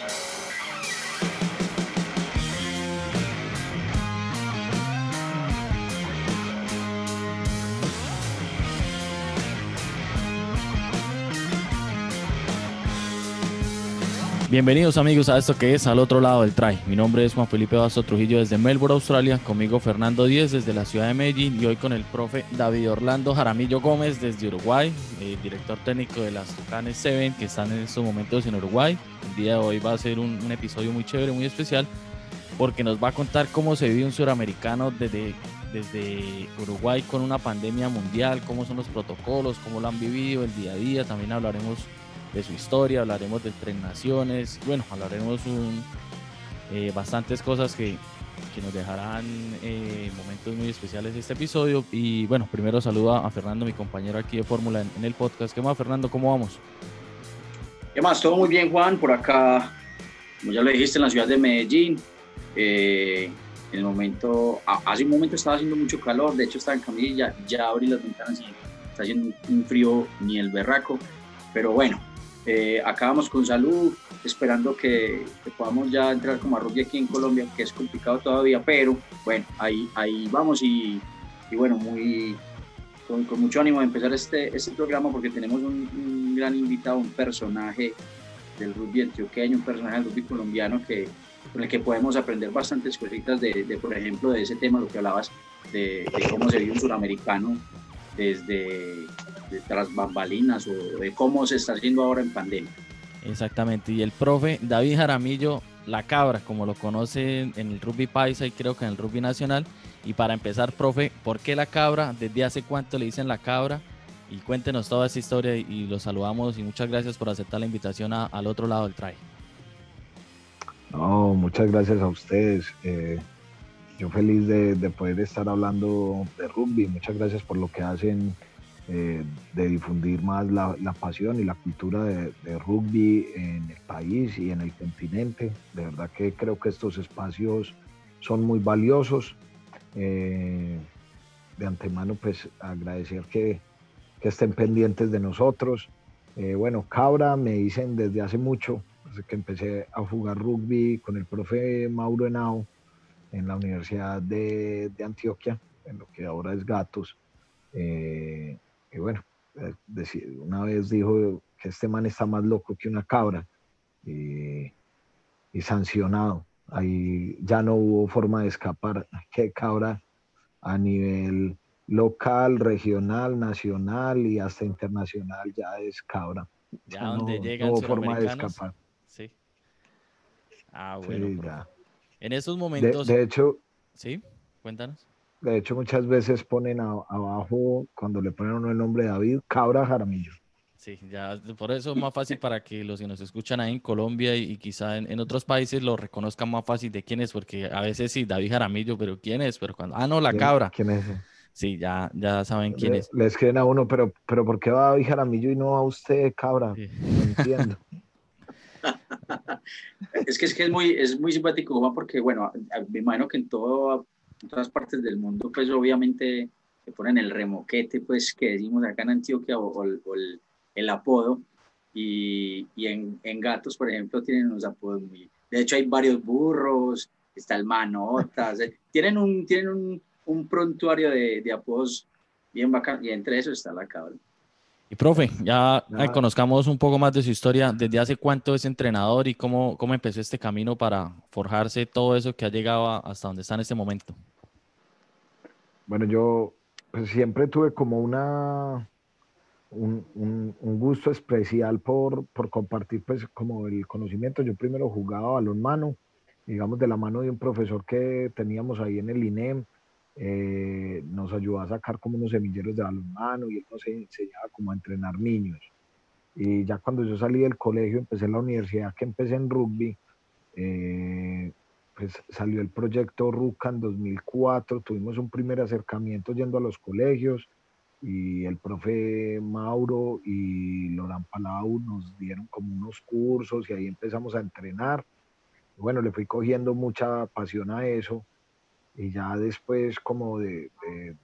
Thank you. Bienvenidos amigos a esto que es Al Otro Lado del Try. Mi nombre es Juan Felipe Basso Trujillo desde Melbourne, Australia. Conmigo Fernando Díez desde la ciudad de Medellín y hoy con el profe David Orlando Jaramillo Gómez desde Uruguay, director técnico de las Tucanes Seven que están en estos momentos en Uruguay. El día de hoy va a ser un, episodio muy chévere, muy especial porque nos va a contar cómo se vive un suramericano desde, desde Uruguay con una pandemia mundial, cómo son los protocolos, cómo lo han vivido, el día a día. También hablaremos de su historia, hablaremos de Tres Naciones, bueno, hablaremos un, eh, bastantes cosas que, que nos dejarán eh, momentos muy especiales este episodio. Y bueno, primero saludo a Fernando, mi compañero aquí de Fórmula en, el podcast. ¿Qué más, Fernando? ¿Cómo vamos? ¿Qué más? Todo muy bien, Juan. Por acá, como ya lo dijiste, en la ciudad de Medellín. Eh, en el momento, hace un momento estaba haciendo mucho calor, de hecho estaba en camilla, ya abrí las ventanas y está haciendo un frío ni el berraco, pero bueno, eh, acabamos con salud, esperando que, podamos ya entrar como a rugby aquí en Colombia, que es complicado todavía, pero bueno, ahí, ahí vamos y, bueno, muy, con, mucho ánimo de empezar este, este programa porque tenemos un, gran invitado, un personaje del rugby antioqueño, un personaje del rugby colombiano que, con el que podemos aprender bastantes cositas de, por ejemplo, de ese tema, lo que hablabas, de, de cómo se vive un suramericano desde de tras bambalinas o de cómo se está haciendo ahora en pandemia. Exactamente, y el profe David Jaramillo, la cabra, como lo conocen en el rugby paisa y creo que en el rugby nacional. Y para empezar, profe, ¿por qué la cabra? ¿Desde hace cuánto le dicen la cabra? Y cuéntenos toda esa historia y los saludamos y muchas gracias por aceptar la invitación al otro lado del try. No, muchas gracias a ustedes. Eh, yo feliz de, de, poder estar hablando de rugby. Muchas gracias por lo que hacen eh, de difundir más la, pasión y la cultura de, rugby en el país y en el continente. De verdad que creo que estos espacios son muy valiosos. Eh, de antemano, pues agradecer que, estén pendientes de nosotros. Eh, bueno, Cabra me dicen desde hace mucho, desde que empecé a jugar rugby con el profe Mauro Henao en la Universidad de, Antioquia, en lo que ahora es Gatos. Y bueno, eh, una vez dijo que este man está más loco que una cabra y, sancionado. Ahí ya no hubo forma de escapar. Que cabra a nivel local, regional, nacional y hasta internacional ya es cabra. Ya donde no, hubo forma de escapar. Sí. Ah, bueno. En esos momentos. de hecho. Sí, cuéntanos. De hecho, muchas veces ponen abajo, cuando le ponen uno el nombre de David, Cabra Jaramillo. Sí, ya por eso es más fácil para que los que nos escuchan ahí en Colombia y, quizá en, otros países lo reconozcan más fácil de quién es, porque a veces sí, David Jaramillo, pero quién es, pero cuando, ah, no, la cabra. ¿Quién es? Sí, ya, ya saben quién es. Le escriben a uno, pero, pero ¿por qué va David Jaramillo y no a usted, cabra? No entiendo. es que es que es muy, es muy simpático, porque bueno, me imagino que en todo en todas partes del mundo, pues obviamente se ponen el remoquete, pues que decimos acá en Antioquia, o, el, apodo. Y, y en, en, gatos, por ejemplo, tienen unos apodos muy... De hecho, hay varios burros, está el manotas, eh, tienen un, tienen un, un prontuario de, de, apodos bien bacán, y entre esos está la cabra. Y profe, ya conozcamos un poco más de su historia. ¿Desde hace cuánto es entrenador y cómo, cómo empezó este camino para forjarse todo eso que ha llegado hasta donde está en este momento? Bueno, yo pues, siempre tuve como una un, un, gusto especial por, por, compartir pues como el conocimiento. Yo primero jugaba balonmano, digamos de la mano de un profesor que teníamos ahí en el INEM eh, nos ayudó a sacar como unos semilleros de balonmano y él nos enseñaba como a entrenar niños. Y ya cuando yo salí del colegio, empecé la universidad, que empecé en rugby, eh, pues salió el proyecto RUCA en 2004, tuvimos un primer acercamiento yendo a los colegios y el profe Mauro y Lorán Palau nos dieron como unos cursos y ahí empezamos a entrenar. Bueno, le fui cogiendo mucha pasión a eso y ya después como de,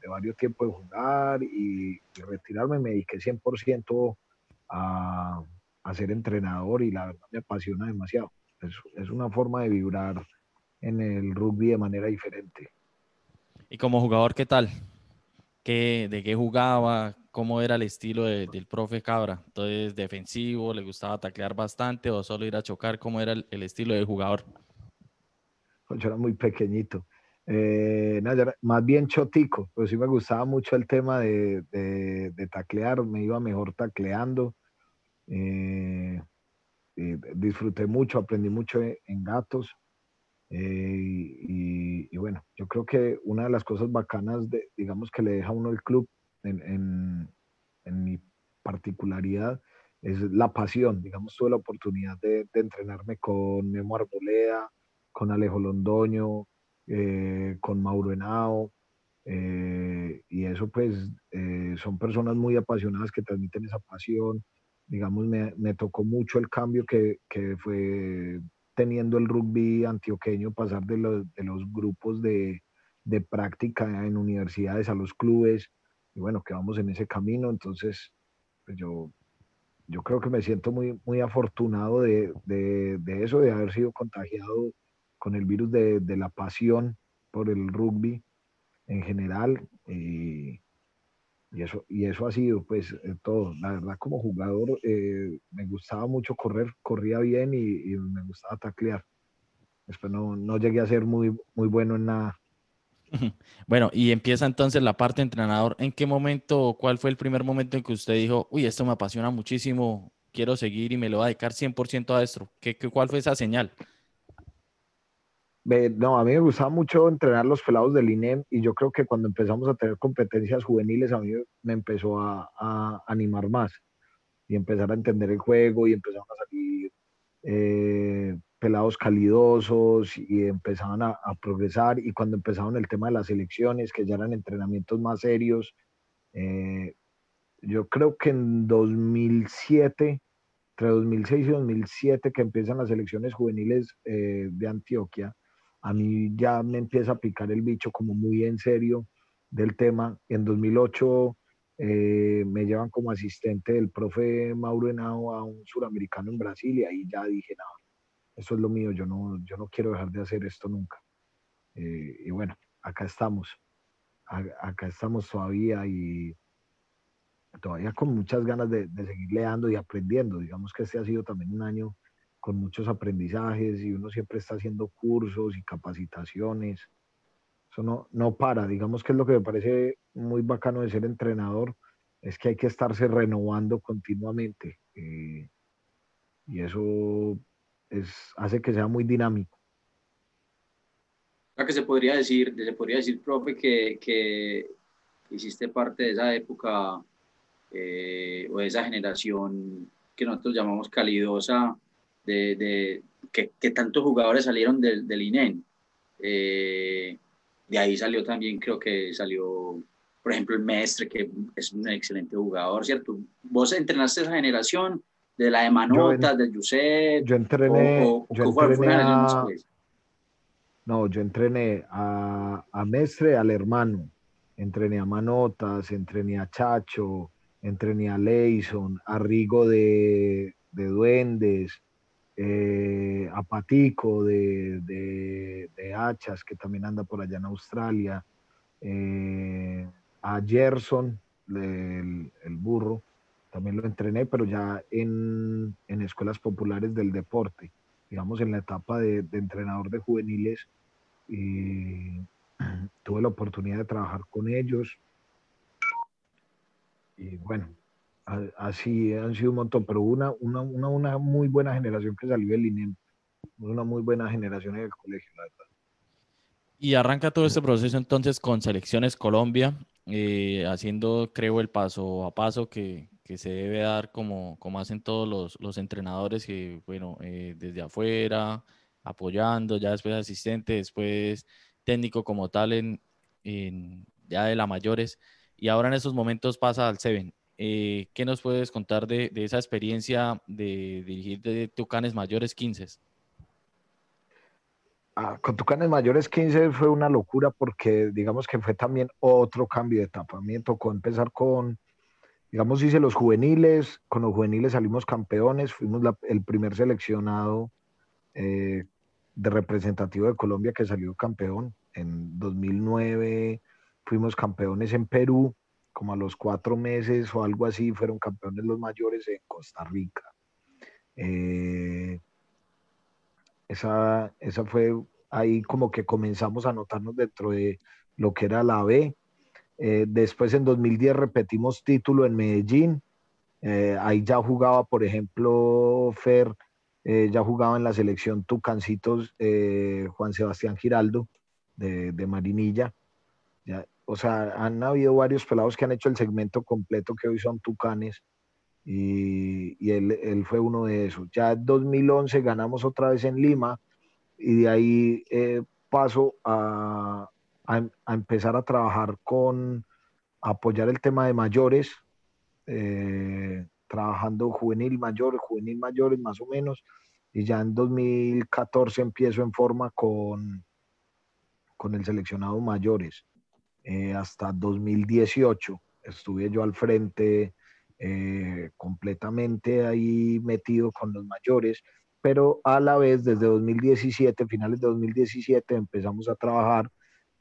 varios tiempos de jugar y, retirarme me dediqué 100% a, a, ser entrenador y la verdad me apasiona demasiado. es, una forma de vibrar en el rugby de manera diferente. ¿Y como jugador qué tal? ¿Qué, ¿De qué jugaba? ¿Cómo era el estilo del profe Cabra? Entonces, defensivo, ¿le gustaba taclear bastante o solo ir a chocar? ¿Cómo era el, estilo del jugador? Pues yo era muy pequeñito. Eh, más bien chotico, pero sí me gustaba mucho el tema de, de, taclear, me iba mejor tacleando. Eh, disfruté mucho, aprendí mucho en gatos. Eh, y, bueno, yo creo que una de las cosas bacanas, de, digamos, que le deja uno el club en, en, mi particularidad es la pasión. Digamos, tuve la oportunidad de, entrenarme con Memo Arboleda, con Alejo Londoño, eh, con Mauro Henao. Eh, y eso pues son personas muy apasionadas que transmiten esa pasión, digamos, me, me tocó mucho el cambio que, que, fue teniendo el rugby antioqueño, pasar de los, de los grupos de, práctica en universidades a los clubes, y bueno, que vamos en ese camino, entonces pues yo, yo creo que me siento muy, muy afortunado de, de, eso, de haber sido contagiado con el virus de, la pasión por el rugby en general. Y eso, y eso ha sido pues eh, todo. La verdad como jugador eh, me gustaba mucho correr, corría bien y, me gustaba taclear. Después no, no, llegué a ser muy, muy bueno en nada. Bueno, y empieza entonces la parte entrenador. ¿En qué momento, cuál fue el primer momento en que usted dijo, uy, esto me apasiona muchísimo, quiero seguir y me lo voy a dedicar 100% a esto? ¿Qué, qué, ¿Cuál fue esa señal? No, a mí me gustaba mucho entrenar los pelados del INEM y yo creo que cuando empezamos a tener competencias juveniles a mí me empezó a, animar más y empezar a entender el juego y empezaron a salir eh, pelados calidosos y empezaban a, progresar y cuando empezaron el tema de las elecciones, que ya eran entrenamientos más serios, eh, yo creo que en 2007, entre 2006 y 2007 que empiezan las elecciones juveniles eh, de Antioquia, a mí ya me empieza a picar el bicho como muy en serio del tema. En 2008 eh, me llevan como asistente del profe Mauro Henao a un suramericano en Brasil y ahí ya dije, no, eso es lo mío, yo no, yo no quiero dejar de hacer esto nunca. Eh, y bueno, acá estamos, acá estamos todavía y todavía con muchas ganas de, de seguir leando y aprendiendo. Digamos que este ha sido también un año con muchos aprendizajes y uno siempre está haciendo cursos y capacitaciones. Eso no, no para, digamos que es lo que me parece muy bacano de ser entrenador, es que hay que estarse renovando continuamente. Eh, y eso es, hace que sea muy dinámico. que se podría decir, se podría decir, profe, que, que hiciste parte de esa época eh, o de esa generación que nosotros llamamos calidosa, de, de que, que, tantos jugadores salieron del, del INEN. Eh, de ahí salió también, creo que salió, por ejemplo, el Mestre, que es un excelente jugador, ¿cierto? Vos entrenaste esa generación de la de Manotas, de Yuset. Yo entrené. yo entrené a, no, yo entrené a, a Mestre, al hermano. Entrené a Manotas, entrené a Chacho, entrené a Leison, a Rigo de, de Duendes, eh, a Patico de, de, Hachas, que también anda por allá en Australia, eh, a Gerson, el, el, burro, también lo entrené, pero ya en, en, escuelas populares del deporte, digamos en la etapa de, de entrenador de juveniles, y tuve la oportunidad de trabajar con ellos. Y bueno, así han sido un montón, pero una, una, una, una muy buena generación que salió del INEM, una muy buena generación en el colegio, la verdad. Y arranca todo este proceso entonces con Selecciones Colombia, eh, haciendo, creo, el paso a paso que, que, se debe dar como, como hacen todos los, los entrenadores, que, bueno, eh, desde afuera, apoyando, ya después asistente, después técnico como tal en, en ya de la mayores, y ahora en esos momentos pasa al Seven. Eh, ¿Qué nos puedes contar de, esa experiencia de dirigir de Tucanes Mayores 15? Ah, con Tucanes Mayores 15 fue una locura porque digamos que fue también otro cambio de etapa. Empezar con, digamos, hice los juveniles, con los juveniles salimos campeones, fuimos el primer seleccionado de representativo de Colombia que salió campeón. En 2009 fuimos campeones en Perú, como a los cuatro meses o algo así, fueron campeones los mayores en Costa Rica. esa, esa fue ahí como que comenzamos a notarnos dentro de lo que era la B. Eh, después en 2010 repetimos título en Medellín. Eh, ahí ya jugaba, por ejemplo, Fer, eh, ya jugaba en la selección Tucancitos Juan Sebastián Giraldo de, Marinilla. O sea, han habido varios pelados que han hecho el segmento completo que hoy son Tucanes y, él, él, fue uno de esos. Ya en 2011 ganamos otra vez en Lima y de ahí paso a, a, empezar a trabajar con, apoyar el tema de mayores, eh, trabajando juvenil mayor, juvenil mayores más o menos, y ya en 2014 empiezo en forma con, con el seleccionado mayores. Eh, hasta 2018 estuve yo al frente eh, completamente ahí metido con los mayores, pero a la vez desde 2017, finales de 2017, empezamos a trabajar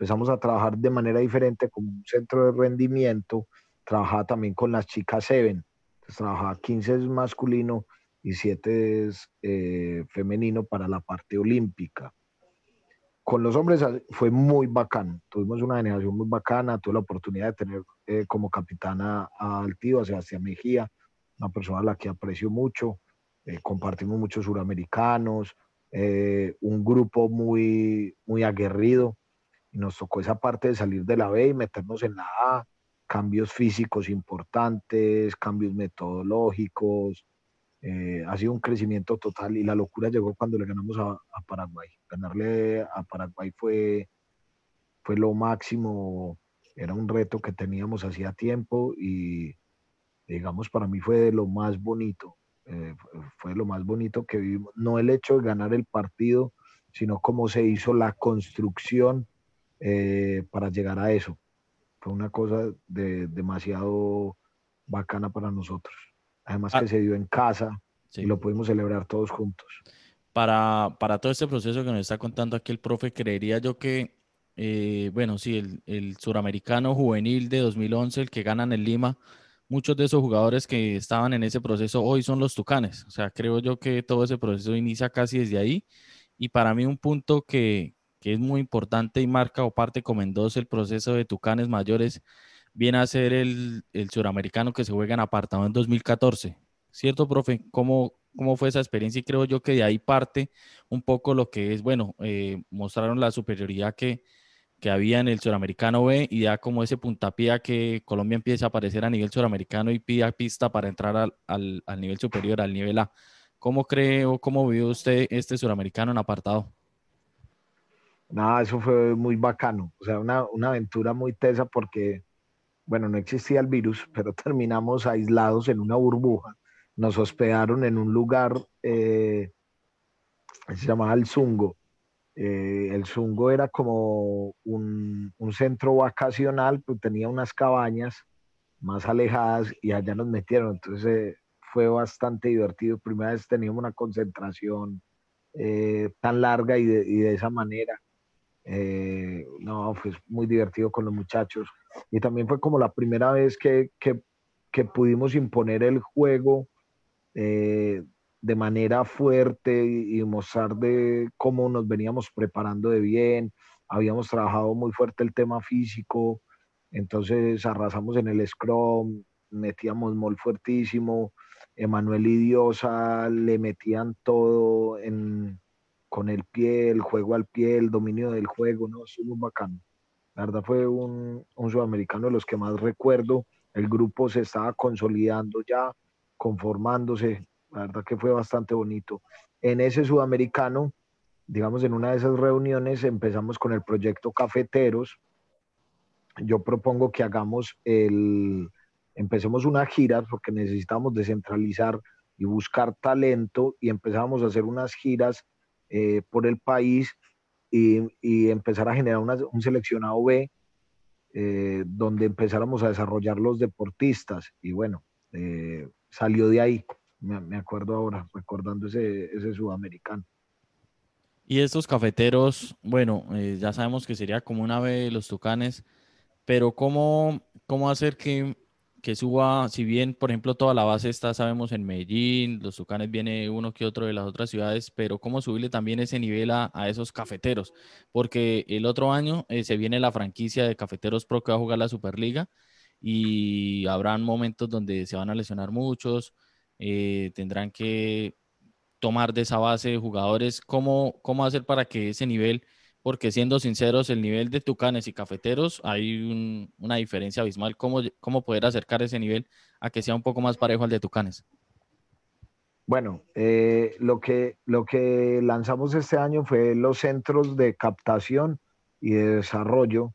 empezamos a trabajar de manera diferente como un centro de rendimiento, trabajaba también con las chicas Seven, entonces trabajaba 15 es masculino y 7 es eh, femenino para la parte olímpica. Con los hombres fue muy bacán, tuvimos una generación muy bacana, tuve la oportunidad de tener eh, como capitana a Altivo, a Sebastián Mejía, una persona a la que aprecio mucho, eh, compartimos muchos suramericanos, un grupo muy, muy aguerrido, y nos tocó esa parte de salir de la B y meternos en la A, cambios físicos importantes, cambios metodológicos, eh, ha sido un crecimiento total y la locura llegó cuando le ganamos a, Paraguay. Ganarle a Paraguay fue, fue lo máximo, era un reto que teníamos hacía tiempo y digamos para mí fue de lo más bonito, eh, fue lo más bonito que vivimos, no el hecho de ganar el partido, sino cómo se hizo la construcción eh, para llegar a eso. Fue una cosa de, demasiado bacana para nosotros. Además ah. que se dio en casa y lo pudimos celebrar todos juntos. Para, para todo este proceso que nos está contando aquí el profe, creería yo que, eh, bueno, sí, el, el suramericano juvenil de 2011, el que ganan en Lima, muchos de esos jugadores que estaban en ese proceso hoy son los Tucanes. O sea, creo yo que todo ese proceso inicia casi desde ahí. Y para mí un punto que, que es muy importante y marca o parte como en dos el proceso de Tucanes mayores, viene a ser el, el suramericano que se juega en apartado en 2014. ¿Cierto, profe? ¿Cómo, ¿Cómo fue esa experiencia? Y creo yo que de ahí parte un poco lo que es, bueno, eh, mostraron la superioridad que, que había en el suramericano B y ya como ese puntapié que Colombia empieza a aparecer a nivel suramericano y pida pista para entrar al, al, al nivel superior, al nivel A. ¿Cómo cree o cómo vio usted este suramericano en apartado? Nada, eso fue muy bacano, o sea, una, una aventura muy tesa porque, bueno, no existía el virus, pero terminamos aislados en una burbuja. Nos hospedaron en un lugar, eh, se llamaba El Zungo. Eh, el Zungo era como un, centro vacacional, pues tenía unas cabañas más alejadas y allá nos metieron. Entonces eh, fue bastante divertido. Primera vez teníamos una concentración tan larga y de esa manera. Eh, no, fue muy divertido con los muchachos. Y también fue como la primera vez que, que, que pudimos imponer el juego eh, de manera fuerte y, mostrar de cómo nos veníamos preparando de bien. Habíamos trabajado muy fuerte el tema físico, entonces arrasamos en el scrum, metíamos mol fuertísimo. Emanuel y le metían todo en, con el pie, el juego al pie, el dominio del juego, ¿no? Estuvo muy bacano. La verdad fue un, un sudamericano de los que más recuerdo. El grupo se estaba consolidando ya, conformándose. La verdad que fue bastante bonito. En ese sudamericano, digamos, en una de esas reuniones empezamos con el proyecto Cafeteros. Yo propongo que hagamos el, empecemos una gira porque necesitamos descentralizar y buscar talento y empezamos a hacer unas giras eh, por el país y, empezar a generar un seleccionado B eh, donde empezáramos a desarrollar los deportistas. Y bueno, eh, salió de ahí, me, acuerdo ahora, recordando ese, ese sudamericano. Y estos cafeteros, bueno, eh, ya sabemos que sería como una ave los tucanes, pero ¿cómo, cómo hacer que, que, suba, si bien, por ejemplo, toda la base está, sabemos, en Medellín, los tucanes viene uno que otro de las otras ciudades, pero cómo subirle también ese nivel a, a esos cafeteros? Porque el otro año eh, se viene la franquicia de Cafeteros Pro que va a jugar la Superliga y habrán momentos donde se van a lesionar muchos, eh, tendrán que tomar de esa base de jugadores, ¿cómo, cómo hacer para que ese nivel, porque siendo sinceros, el nivel de Tucanes y Cafeteros hay una diferencia abismal, ¿cómo, ¿cómo poder acercar ese nivel a que sea un poco más parejo al de Tucanes? Bueno, eh, lo, que, lo que lanzamos este año fue los centros de captación y de desarrollo.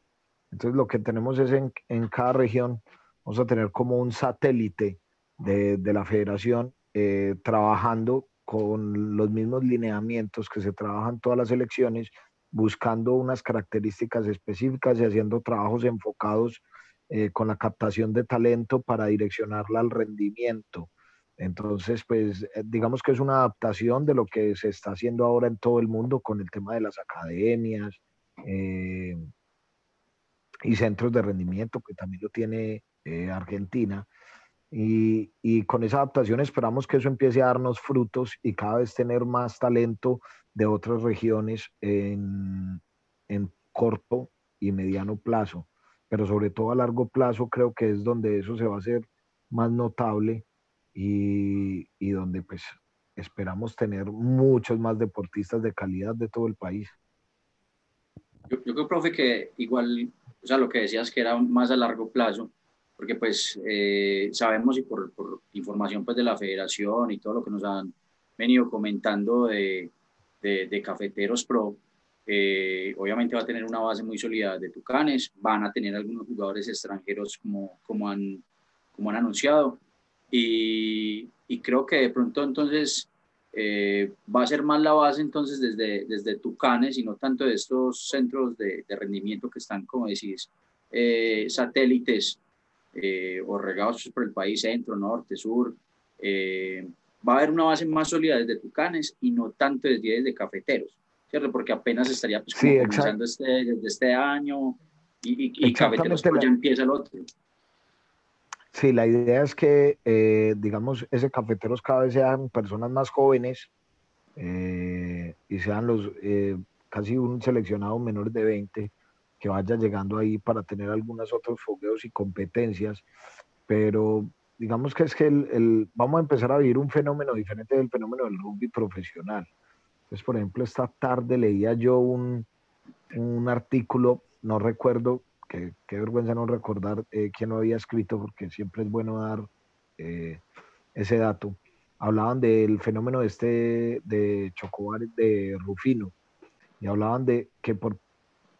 Entonces lo que tenemos es en, en cada región, vamos a tener como un satélite de, de la federación eh, trabajando con los mismos lineamientos que se trabajan todas las elecciones, buscando unas características específicas y haciendo trabajos enfocados eh, con la captación de talento para direccionarla al rendimiento. Entonces, pues eh, digamos que es una adaptación de lo que se está haciendo ahora en todo el mundo con el tema de las academias eh, y centros de rendimiento, que también lo tiene Argentina. Y, y, con esa adaptación esperamos que eso empiece a darnos frutos y cada vez tener más talento de otras regiones en, en corto y mediano plazo. Pero sobre todo a largo plazo creo que es donde eso se va a hacer más notable y, y donde pues esperamos tener muchos más deportistas de calidad de todo el país. Yo, yo creo, profe, que igual, o sea, lo que decías que era más a largo plazo, porque pues eh, sabemos y por, por, información pues de la federación y todo lo que nos han venido comentando de, de, de Cafeteros Pro, eh, obviamente va a tener una base muy sólida de Tucanes, van a tener algunos jugadores extranjeros como, como, han, como han anunciado y, y creo que de pronto entonces eh, va a ser más la base entonces desde, desde Tucanes y no tanto de estos centros de, de rendimiento que están, como decís, satélites eh, o regados por el país, centro, norte, sur. Eh, va a haber una base más sólida desde Tucanes y no tanto desde, de Cafeteros, ¿cierto? Porque apenas estaría pues, comenzando este, desde este año y, y, Cafeteros pues, ya empieza el otro. Sí, la idea es que, eh, digamos, ese cafeteros cada vez sean personas más jóvenes y sean los casi un seleccionado menor de 20 que vaya llegando ahí para tener algunos otros fogueos y competencias, pero digamos que es que el, vamos a empezar a vivir un fenómeno diferente del fenómeno del rugby profesional. Entonces, por ejemplo, esta tarde leía yo un, un artículo, no recuerdo, que qué vergüenza no recordar eh, quién lo había escrito, porque siempre es bueno dar eh, ese dato. Hablaban del fenómeno este de Chocobar de Rufino, y hablaban de que por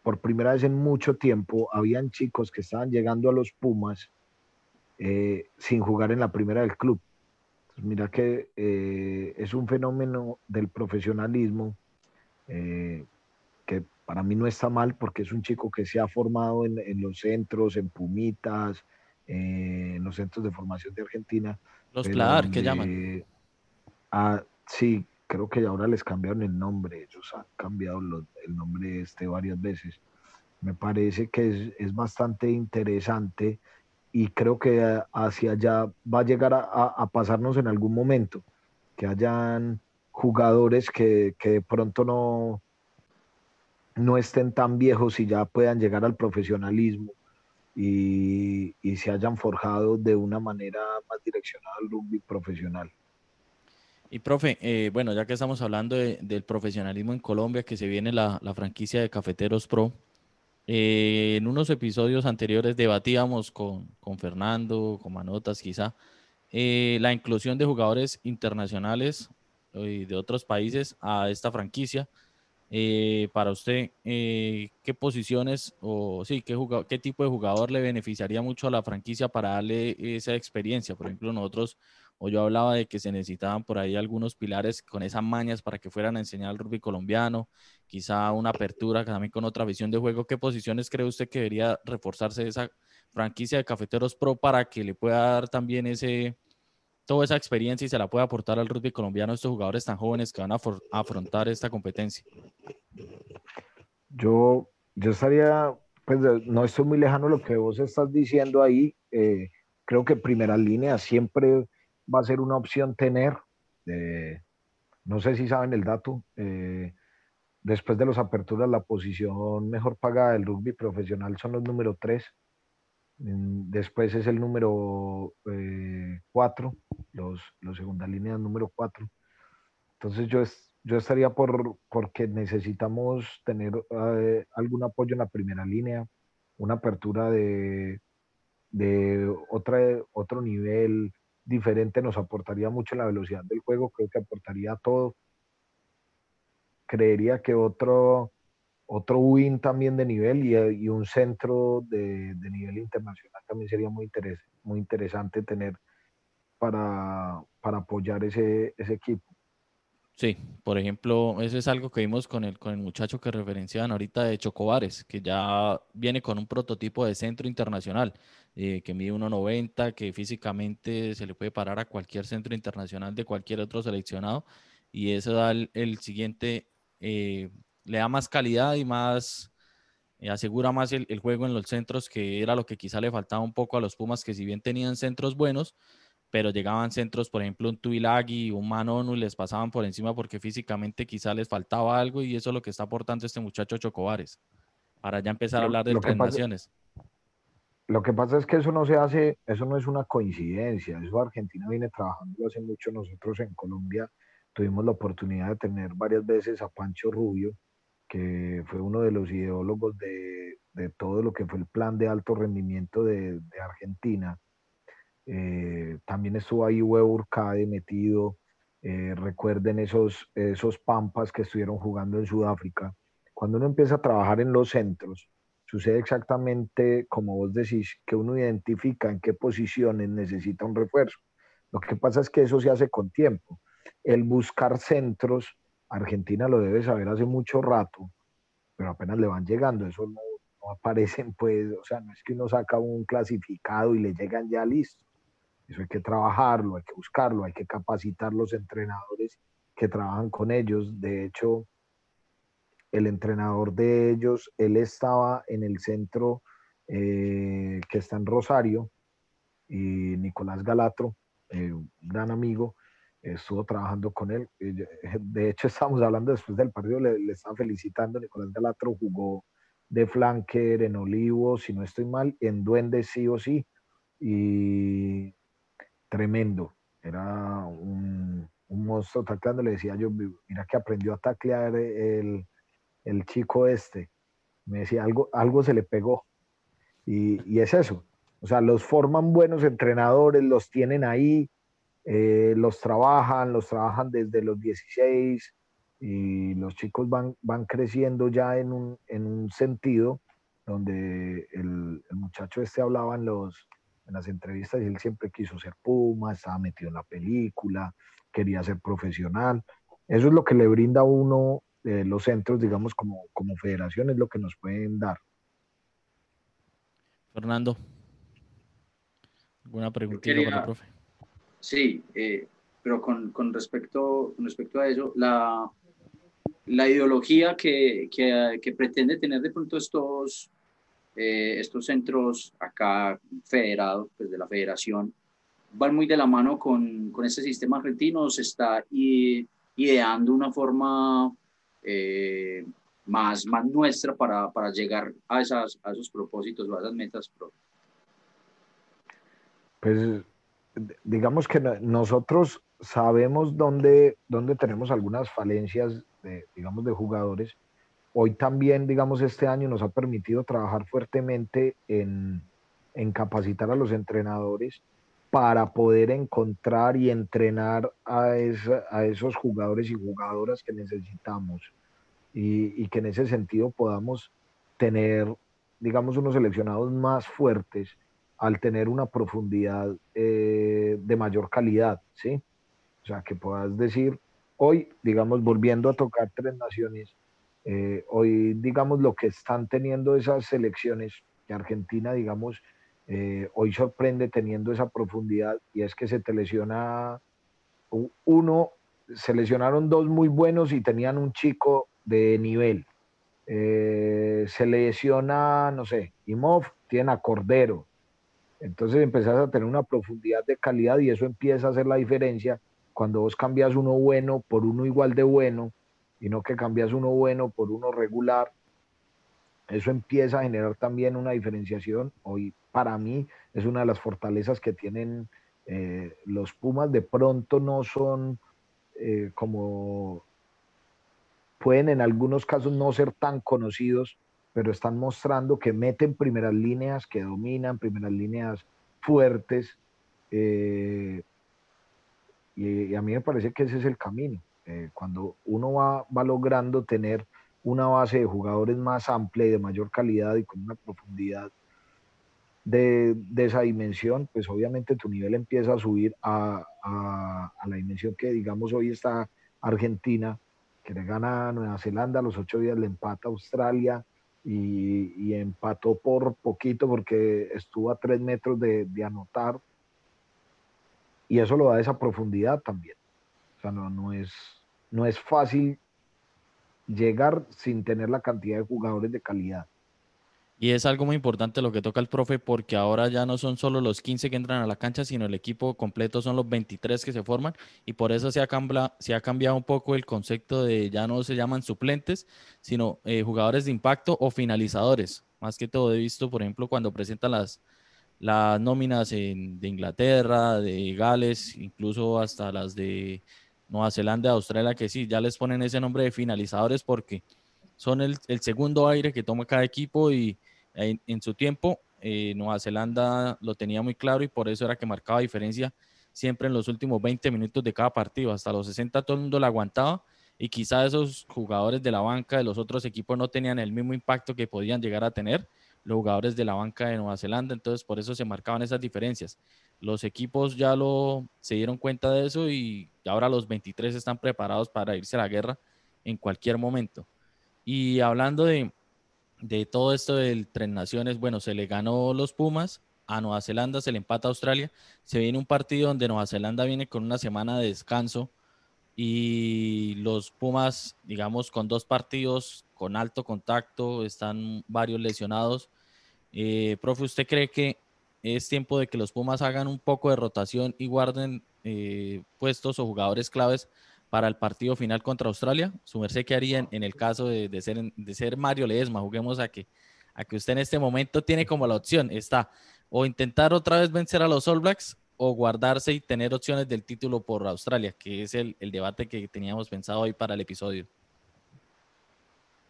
por primera vez en mucho tiempo, habían chicos que estaban llegando a los Pumas eh, sin jugar en la primera del club. mira que eh, es un fenómeno del profesionalismo eh, que para mí no está mal porque es un chico que se ha formado en, los centros, en Pumitas, en los centros de formación de Argentina. Los CLAR, que llaman. Ah, sí, creo que ahora les cambiaron el nombre, ellos han cambiado el nombre este varias veces. Me parece que es, bastante interesante y creo que hacia allá va a llegar a, pasarnos en algún momento, que hayan jugadores que, de pronto no, no estén tan viejos y ya puedan llegar al profesionalismo y, y se hayan forjado de una manera más direccionada al rugby profesional. Y profe, eh, bueno, ya que estamos hablando del profesionalismo en Colombia, que se viene la, franquicia de Cafeteros Pro, eh, en unos episodios anteriores debatíamos con, con Fernando, con Manotas quizá, eh, la inclusión de jugadores internacionales y de otros países a esta franquicia. para usted, ¿qué posiciones o sí, qué, qué tipo de jugador le beneficiaría mucho a la franquicia para darle esa experiencia? Por ejemplo, nosotros o yo hablaba de que se necesitaban por ahí algunos pilares con esas mañas para que fueran a enseñar el rugby colombiano, quizá una apertura también con otra visión de juego. ¿Qué posiciones cree usted que debería reforzarse esa franquicia de Cafeteros Pro para que le pueda dar también ese, toda esa experiencia y se la pueda aportar al rugby colombiano estos jugadores tan jóvenes que van a afrontar esta competencia? Yo, yo estaría, pues no estoy muy lejano de lo que vos estás diciendo ahí. Eh, creo que primera línea siempre va a ser una opción tener. Eh, no sé si saben el dato. Eh, después de las aperturas, la posición mejor pagada del rugby profesional son los número 3. Mm, después es el número 4, los, los segunda línea número 4. Entonces yo, yo estaría por porque necesitamos tener eh, algún apoyo en la primera línea, una apertura de, de otra, otro nivel diferente nos aportaría mucho la velocidad del juego, creo que aportaría todo. Creería que otro, otro win también de nivel y, un centro de, de, nivel internacional también sería muy, muy interesante tener para, para apoyar ese, ese equipo. Sí, por ejemplo, eso es algo que vimos con el, con el muchacho que referenciaban ahorita de Chocobares, que ya viene con un prototipo de centro internacional, eh, que mide 1,90, que físicamente se le puede parar a cualquier centro internacional de cualquier otro seleccionado, y eso da el, siguiente, eh, le da más calidad y más, eh, asegura más el, el juego en los centros, que era lo que quizá le faltaba un poco a los Pumas, que si bien tenían centros buenos, pero llegaban centros, por ejemplo, un Tuilagi, un Manonu, y les pasaban por encima porque físicamente quizá les faltaba algo y eso es lo que está aportando este muchacho Chocobares, para ya empezar a hablar de tres naciones. Lo que pasa es que eso no se hace, eso no es una coincidencia, eso Argentina viene trabajando hace mucho, nosotros en Colombia tuvimos la oportunidad de tener varias veces a Pancho Rubio, que fue uno de los ideólogos de, de todo lo que fue el plan de alto rendimiento de, de Argentina eh, también estuvo ahí Huevo Urcade metido. Eh, recuerden esos, esos Pampas que estuvieron jugando en Sudáfrica. Cuando uno empieza a trabajar en los centros, sucede exactamente como vos decís, que uno identifica en qué posiciones necesita un refuerzo. Lo que pasa es que eso se hace con tiempo. El buscar centros, Argentina lo debe saber hace mucho rato, pero apenas le van llegando, eso no, no aparecen, pues, o sea, no es que uno saca un clasificado y le llegan ya listos. Eso hay que trabajarlo, hay que buscarlo, hay que capacitar los entrenadores que trabajan con ellos. De hecho, el entrenador de ellos, él estaba en el centro eh, que está en Rosario, y Nicolás Galatro, eh, un gran amigo, estuvo trabajando con él. De hecho, estamos hablando después del partido, le, le estaba felicitando. Nicolás Galatro jugó de flanker en Olivo, si no estoy mal, en Duende sí o sí. Y tremendo. Era un, un monstruo tacleando. Le decía yo, mira que aprendió a taclear el, el chico este. Me decía, algo, algo se le pegó. Y, y, es eso. O sea, los forman buenos entrenadores, los tienen ahí, eh, los trabajan, los trabajan desde los 16 y los chicos van, van creciendo ya en un, en un sentido donde el, el muchacho este hablaba en los, en las entrevistas y él siempre quiso ser Puma, estaba metido en la película, quería ser profesional. Eso es lo que le brinda a uno eh, los centros, digamos, como, como federación, es lo que nos pueden dar. Fernando, ¿alguna preguntita para el profe? Sí, eh, pero con, con, respecto, con respecto a eso, la, la ideología que, que, que pretende tener de pronto estos eh, estos centros acá federados, pues de la federación, van muy de la mano con, con este sistema argentino, se está ideando una forma eh, más, más nuestra para, para llegar a, esas, a esos propósitos o a esas metas. Pues digamos que nosotros sabemos dónde, dónde tenemos algunas falencias, de, digamos, de jugadores, Hoy también, digamos, este año nos ha permitido trabajar fuertemente en, capacitar a los entrenadores para poder encontrar y entrenar a, a esos jugadores y jugadoras que necesitamos y, que en ese sentido podamos tener, digamos, unos seleccionados más fuertes al tener una profundidad eh, de mayor calidad, ¿sí? O sea, que puedas decir, hoy, digamos, volviendo a tocar tres naciones, eh, hoy, digamos, lo que están teniendo esas selecciones, que Argentina, digamos, eh, hoy sorprende teniendo esa profundidad y es que se te lesiona uno, se lesionaron dos muy buenos y tenían un chico de nivel. Eh, se lesiona, no sé, Imov, tiene a Cordero. Entonces empezás a tener una profundidad de calidad y eso empieza a hacer la diferencia cuando vos cambias uno bueno por uno igual de bueno y no que cambias uno bueno por uno regular. Eso empieza a generar también una diferenciación. Hoy para mí es una de las fortalezas que tienen eh, los Pumas. De pronto no son eh, como pueden en algunos casos no ser tan conocidos, pero están mostrando que meten primeras líneas, que dominan primeras líneas fuertes. Eh, y, a mí me parece que ese es el camino. Eh, cuando uno va, va, logrando tener una base de jugadores más amplia y de mayor calidad y con una profundidad de, de esa dimensión, pues obviamente tu nivel empieza a subir a, a, la dimensión que digamos hoy está Argentina, que le gana a Nueva Zelanda, a los ocho días le empata a Australia y, empató por poquito porque estuvo a tres metros de, anotar. Y eso lo da esa profundidad también. O sea, no, no, es, no es fácil llegar sin tener la cantidad de jugadores de calidad. Y es algo muy importante lo que toca el profe porque ahora ya no son solo los 15 que entran a la cancha, sino el equipo completo son los 23 que se forman y por eso se ha, se ha cambiado un poco el concepto de ya no se llaman suplentes, sino eh, jugadores de impacto o finalizadores. Más que todo he visto, por ejemplo, cuando presentan las, las nóminas de Inglaterra, de Gales, incluso hasta las de Nueva Zelanda, Australia, que sí, ya les ponen ese nombre de finalizadores porque son el, segundo aire que toma cada equipo y en, su tiempo, eh, Nueva Zelanda lo tenía muy claro y por eso era que marcaba diferencia siempre en los últimos 20 minutos de cada partido. Hasta los 60 todo el mundo la aguantaba y quizá esos jugadores de la banca de los otros equipos no tenían el mismo impacto que podían llegar a tener los jugadores de la banca de Nueva Zelanda, entonces por eso se marcaban esas diferencias. Los equipos ya lo se dieron cuenta de eso y ahora los 23 están preparados para irse a la guerra en cualquier momento. Y hablando de, de todo esto del Tres Naciones, bueno, se le ganó los Pumas a Nueva Zelanda, se le empata a Australia, se viene un partido donde Nueva Zelanda viene con una semana de descanso y los Pumas, digamos, con dos partidos con alto contacto, están varios lesionados. Eh, profe, ¿usted cree que es tiempo de que los Pumas hagan un poco de rotación y guarden eh, puestos o jugadores claves para el partido final contra Australia? ¿Su merced qué haría en, el caso de, ser, de ser Mario Ledesma? Juguemos a que, a que usted en este momento tiene como la opción, está o intentar otra vez vencer a los All Blacks o guardarse y tener opciones del título por Australia, que es el, el debate que teníamos pensado hoy para el episodio.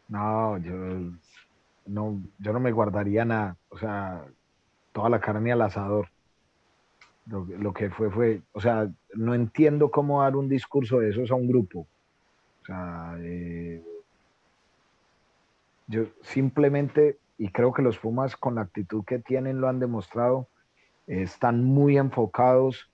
No, yo no, yo no me guardaría nada, o sea, toda la carne al asador. Lo, que fue fue, o sea, no entiendo cómo dar un discurso de esos a un grupo. O sea, eh, yo simplemente, y creo que los Pumas con la actitud que tienen lo han demostrado, están muy enfocados,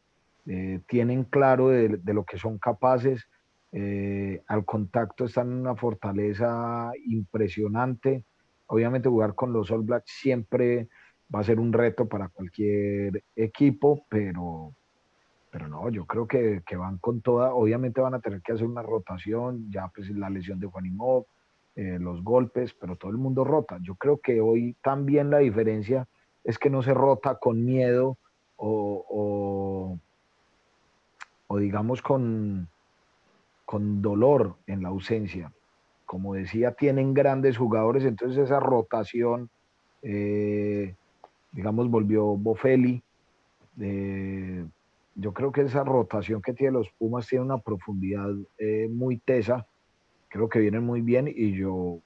eh, tienen claro de, lo que son capaces, eh, al contacto están en una fortaleza impresionante. Obviamente jugar con los All Blacks siempre va a ser un reto para cualquier equipo, pero, pero no, yo creo que, que, van con toda, obviamente van a tener que hacer una rotación, ya pues la lesión de Juanimov, eh, los golpes, pero todo el mundo rota. Yo creo que hoy también la diferencia es que no se rota con miedo o, o, o digamos con, con dolor en la ausencia. Como decía, tienen grandes jugadores, entonces esa rotación eh, digamos, volvió Bofeli. Eh, yo creo que esa rotación que tiene los Pumas tiene una profundidad eh, muy tesa. Creo que vienen muy bien y yo,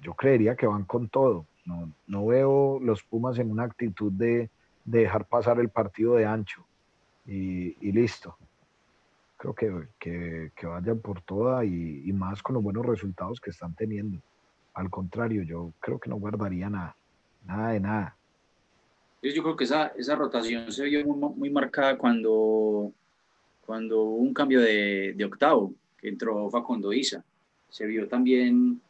yo creería que van con todo. No, no veo los Pumas en una actitud de, dejar pasar el partido de ancho y, listo. Creo que, que, vayan por toda y, y más con los buenos resultados que están teniendo. Al contrario, yo creo que no guardaría nada, nada de nada yo creo que esa, esa rotación se vio muy, muy, marcada cuando, cuando hubo un cambio de, de, octavo, que entró Facundo Isa. Se vio también,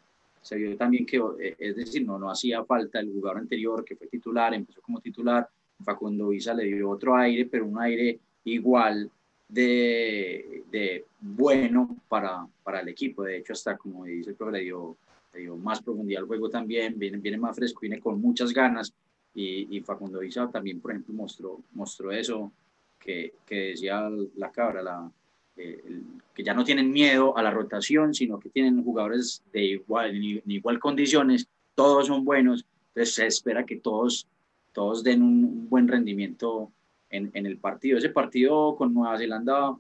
se vio también que, eh, es decir, no, no hacía falta el jugador anterior que fue titular, empezó como titular. Facundo Isa le dio otro aire, pero un aire igual de, bueno para, para, el equipo. De hecho, hasta como dice el profe, le dio, dio más profundidad al juego también, viene, viene más fresco, viene con muchas ganas. Y, y Facundo Isa también, por ejemplo, mostró, mostró eso que, que decía la cabra, la, eh, que ya no tienen miedo a la rotación, sino que tienen jugadores de igual, en igual condiciones, todos son buenos, entonces se espera que todos, todos den un, buen rendimiento en, en, el partido. Ese partido con Nueva Zelanda,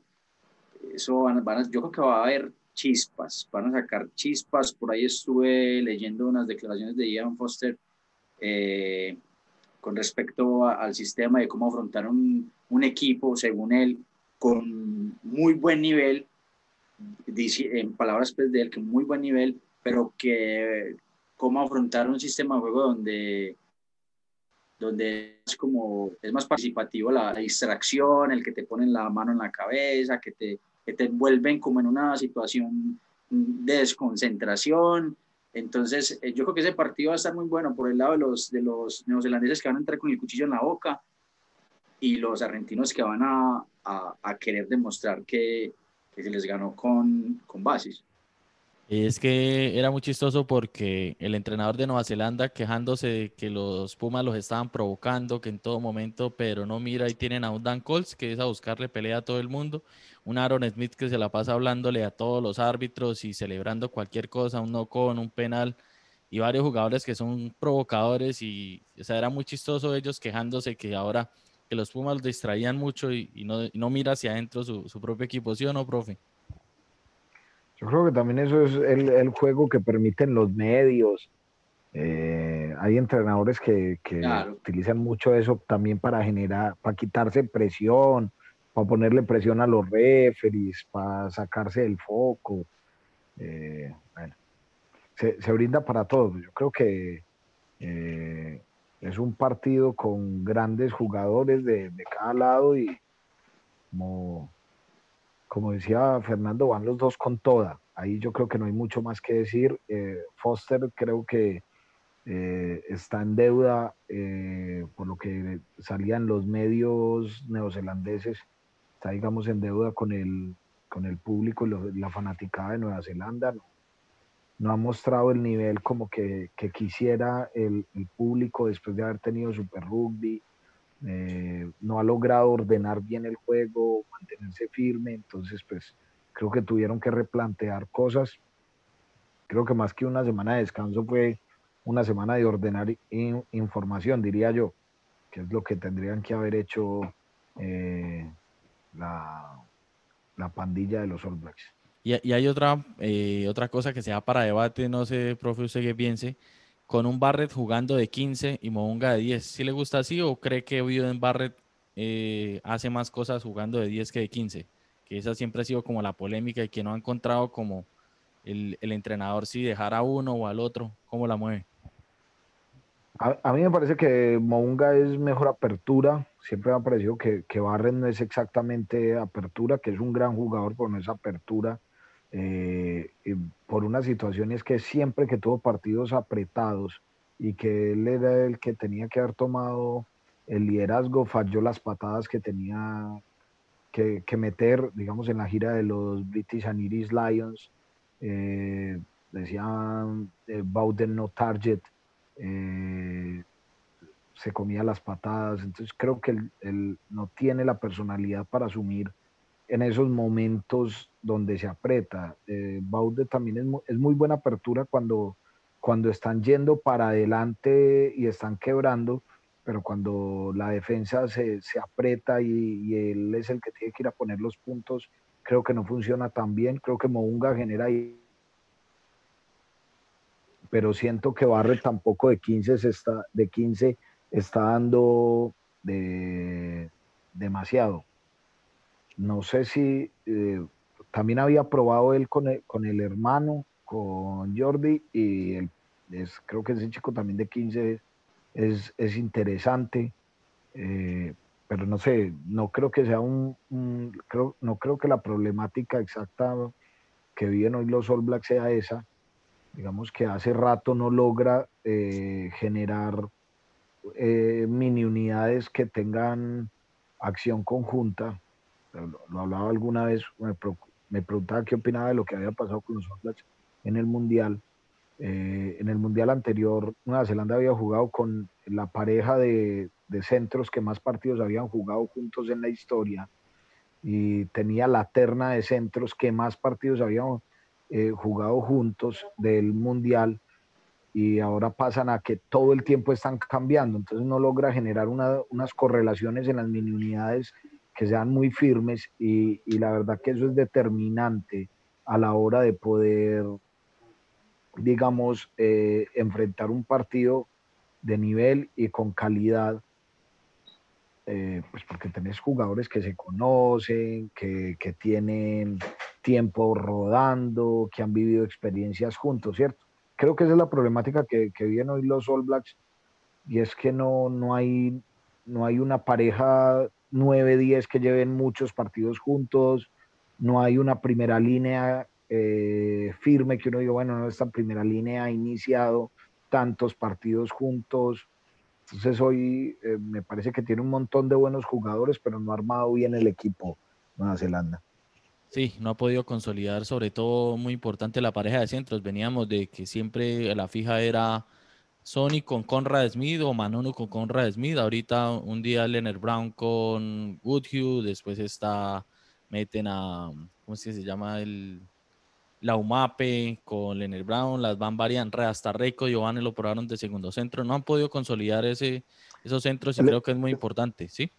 eso van, van yo creo que va a haber chispas, van a sacar chispas, por ahí estuve leyendo unas declaraciones de Ian Foster eh, con respecto al sistema de cómo afrontar un, un equipo, según él, con muy buen nivel, en palabras pues, de él, que muy buen nivel, pero que cómo afrontar un sistema de juego donde, donde es como, es más participativo la, distracción, el que te ponen la mano en la cabeza, que te, que te envuelven como en una situación de desconcentración. Entonces, eh, yo creo que ese partido va a estar muy bueno por el lado de los, de los neozelandeses que van a entrar con el cuchillo en la boca y los argentinos que van a, a, querer demostrar que, que, se les ganó con, con bases. Es que era muy chistoso porque el entrenador de Nueva Zelanda quejándose de que los Pumas los estaban provocando, que en todo momento, pero no mira, y tienen a un Dan Colts que es a buscarle pelea a todo el mundo, un Aaron Smith que se la pasa hablándole a todos los árbitros y celebrando cualquier cosa, un no con, un penal, y varios jugadores que son provocadores y, o sea, era muy chistoso ellos quejándose que ahora que los Pumas los distraían mucho y, no, no, mira hacia adentro su, su, propio equipo, ¿sí o no, profe? Yo creo que también eso es el, el juego que permiten los medios. Eh, hay entrenadores que, que utilizan mucho eso también para generar, para quitarse presión, para ponerle presión a los referees, para sacarse del foco. Eh, bueno, se, se, brinda para todos. Yo creo que eh, es un partido con grandes jugadores de, de cada lado y como, como, decía Fernando, van los dos con toda. Ahí yo creo que no hay mucho más que decir. Eh, Foster creo que eh, está en deuda eh, por lo que salían los medios neozelandeses, está digamos en deuda con el, con el público y la fanaticada de Nueva Zelanda. ¿no? no ha mostrado el nivel como que, quisiera el, público después de haber tenido Super Rugby, eh, no ha logrado ordenar bien el juego, mantenerse firme, entonces pues creo que tuvieron que replantear cosas. Creo que más que una semana de descanso fue una semana de ordenar información, diría yo, que es lo que tendrían que haber hecho eh, la, la pandilla de los All Blacks. Y, hay otra, eh, otra cosa que se da para debate, no sé, profe, usted qué piense, con un Barrett jugando de 15 y Mounga de 10. ¿Sí le gusta así o cree que en Barrett eh, hace más cosas jugando de 10 que de 15? Que esa siempre ha sido como la polémica y que no ha encontrado como el, el entrenador si dejar a uno o al otro, ¿cómo la mueve? A, mí me parece que Mounga es mejor apertura. Siempre me ha parecido que, que Barrett no es exactamente apertura, que es un gran jugador, pero no es apertura eh, por una situación es que siempre que tuvo partidos apretados y que él era el que tenía que haber tomado el liderazgo, falló las patadas que tenía que, meter, digamos, en la gira de los British and Irish Lions. Eh, decían eh, Bowden no target, eh, se comía las patadas, entonces creo que él no tiene la personalidad para asumir en esos momentos donde se aprieta. Eh, Baude también es es muy, buena apertura cuando, cuando están yendo para adelante y están quebrando, pero cuando la defensa se, se aprieta y, él es el que tiene que ir a poner los puntos, creo que no funciona tan bien. Creo que Mounga genera ahí. Pero siento que Barre tampoco de 15 se está, de 15 está dando de, demasiado no sé si eh, también había probado él con el, con el hermano, con Jordi, y es, creo que ese chico también de 15 es, es interesante, eh, pero no sé, no creo que sea un, creo, no creo que la problemática exacta que viven hoy los All Blacks sea esa. Digamos que hace rato no logra eh, generar mini unidades que tengan acción conjunta lo, hablaba alguna vez, me, preguntaba qué opinaba de lo que había pasado con los All en el Mundial. Eh, en el Mundial anterior, Nueva Zelanda había jugado con la pareja de, centros que más partidos habían jugado juntos en la historia y tenía la terna de centros que más partidos habían eh, jugado juntos del Mundial y ahora pasan a que todo el tiempo están cambiando, entonces no logra generar unas correlaciones en las mini unidades que sean muy firmes y, la verdad que eso es determinante a la hora de poder, digamos, eh, enfrentar un partido de nivel y con calidad, eh, pues porque tenés jugadores que se conocen, que, que tienen tiempo rodando, que han vivido experiencias juntos, ¿cierto? creo que esa es la problemática que, que viven hoy los All Blacks y es que no, no, hay, no hay una pareja 9-10 que lleven muchos partidos juntos, no hay una primera línea eh, firme que uno diga, bueno, no, esta primera línea ha iniciado tantos partidos juntos. Entonces hoy eh, me parece que tiene un montón de buenos jugadores, pero no ha armado bien el equipo Nueva Zelanda. Sí, no ha podido consolidar, sobre todo muy importante la pareja de centros. Veníamos de que siempre la fija era Sony con Conrad Smith o Manono con Conrad Smith. Ahorita un día Leonard Brown con Goodhue, después está, meten a, ¿cómo es que se llama? El, la UMAPE con Leonard Brown, las van variando, hasta Reiko y Giovanni lo probaron de segundo centro. No han podido consolidar ese, esos centros y creo que es muy importante, ¿sí?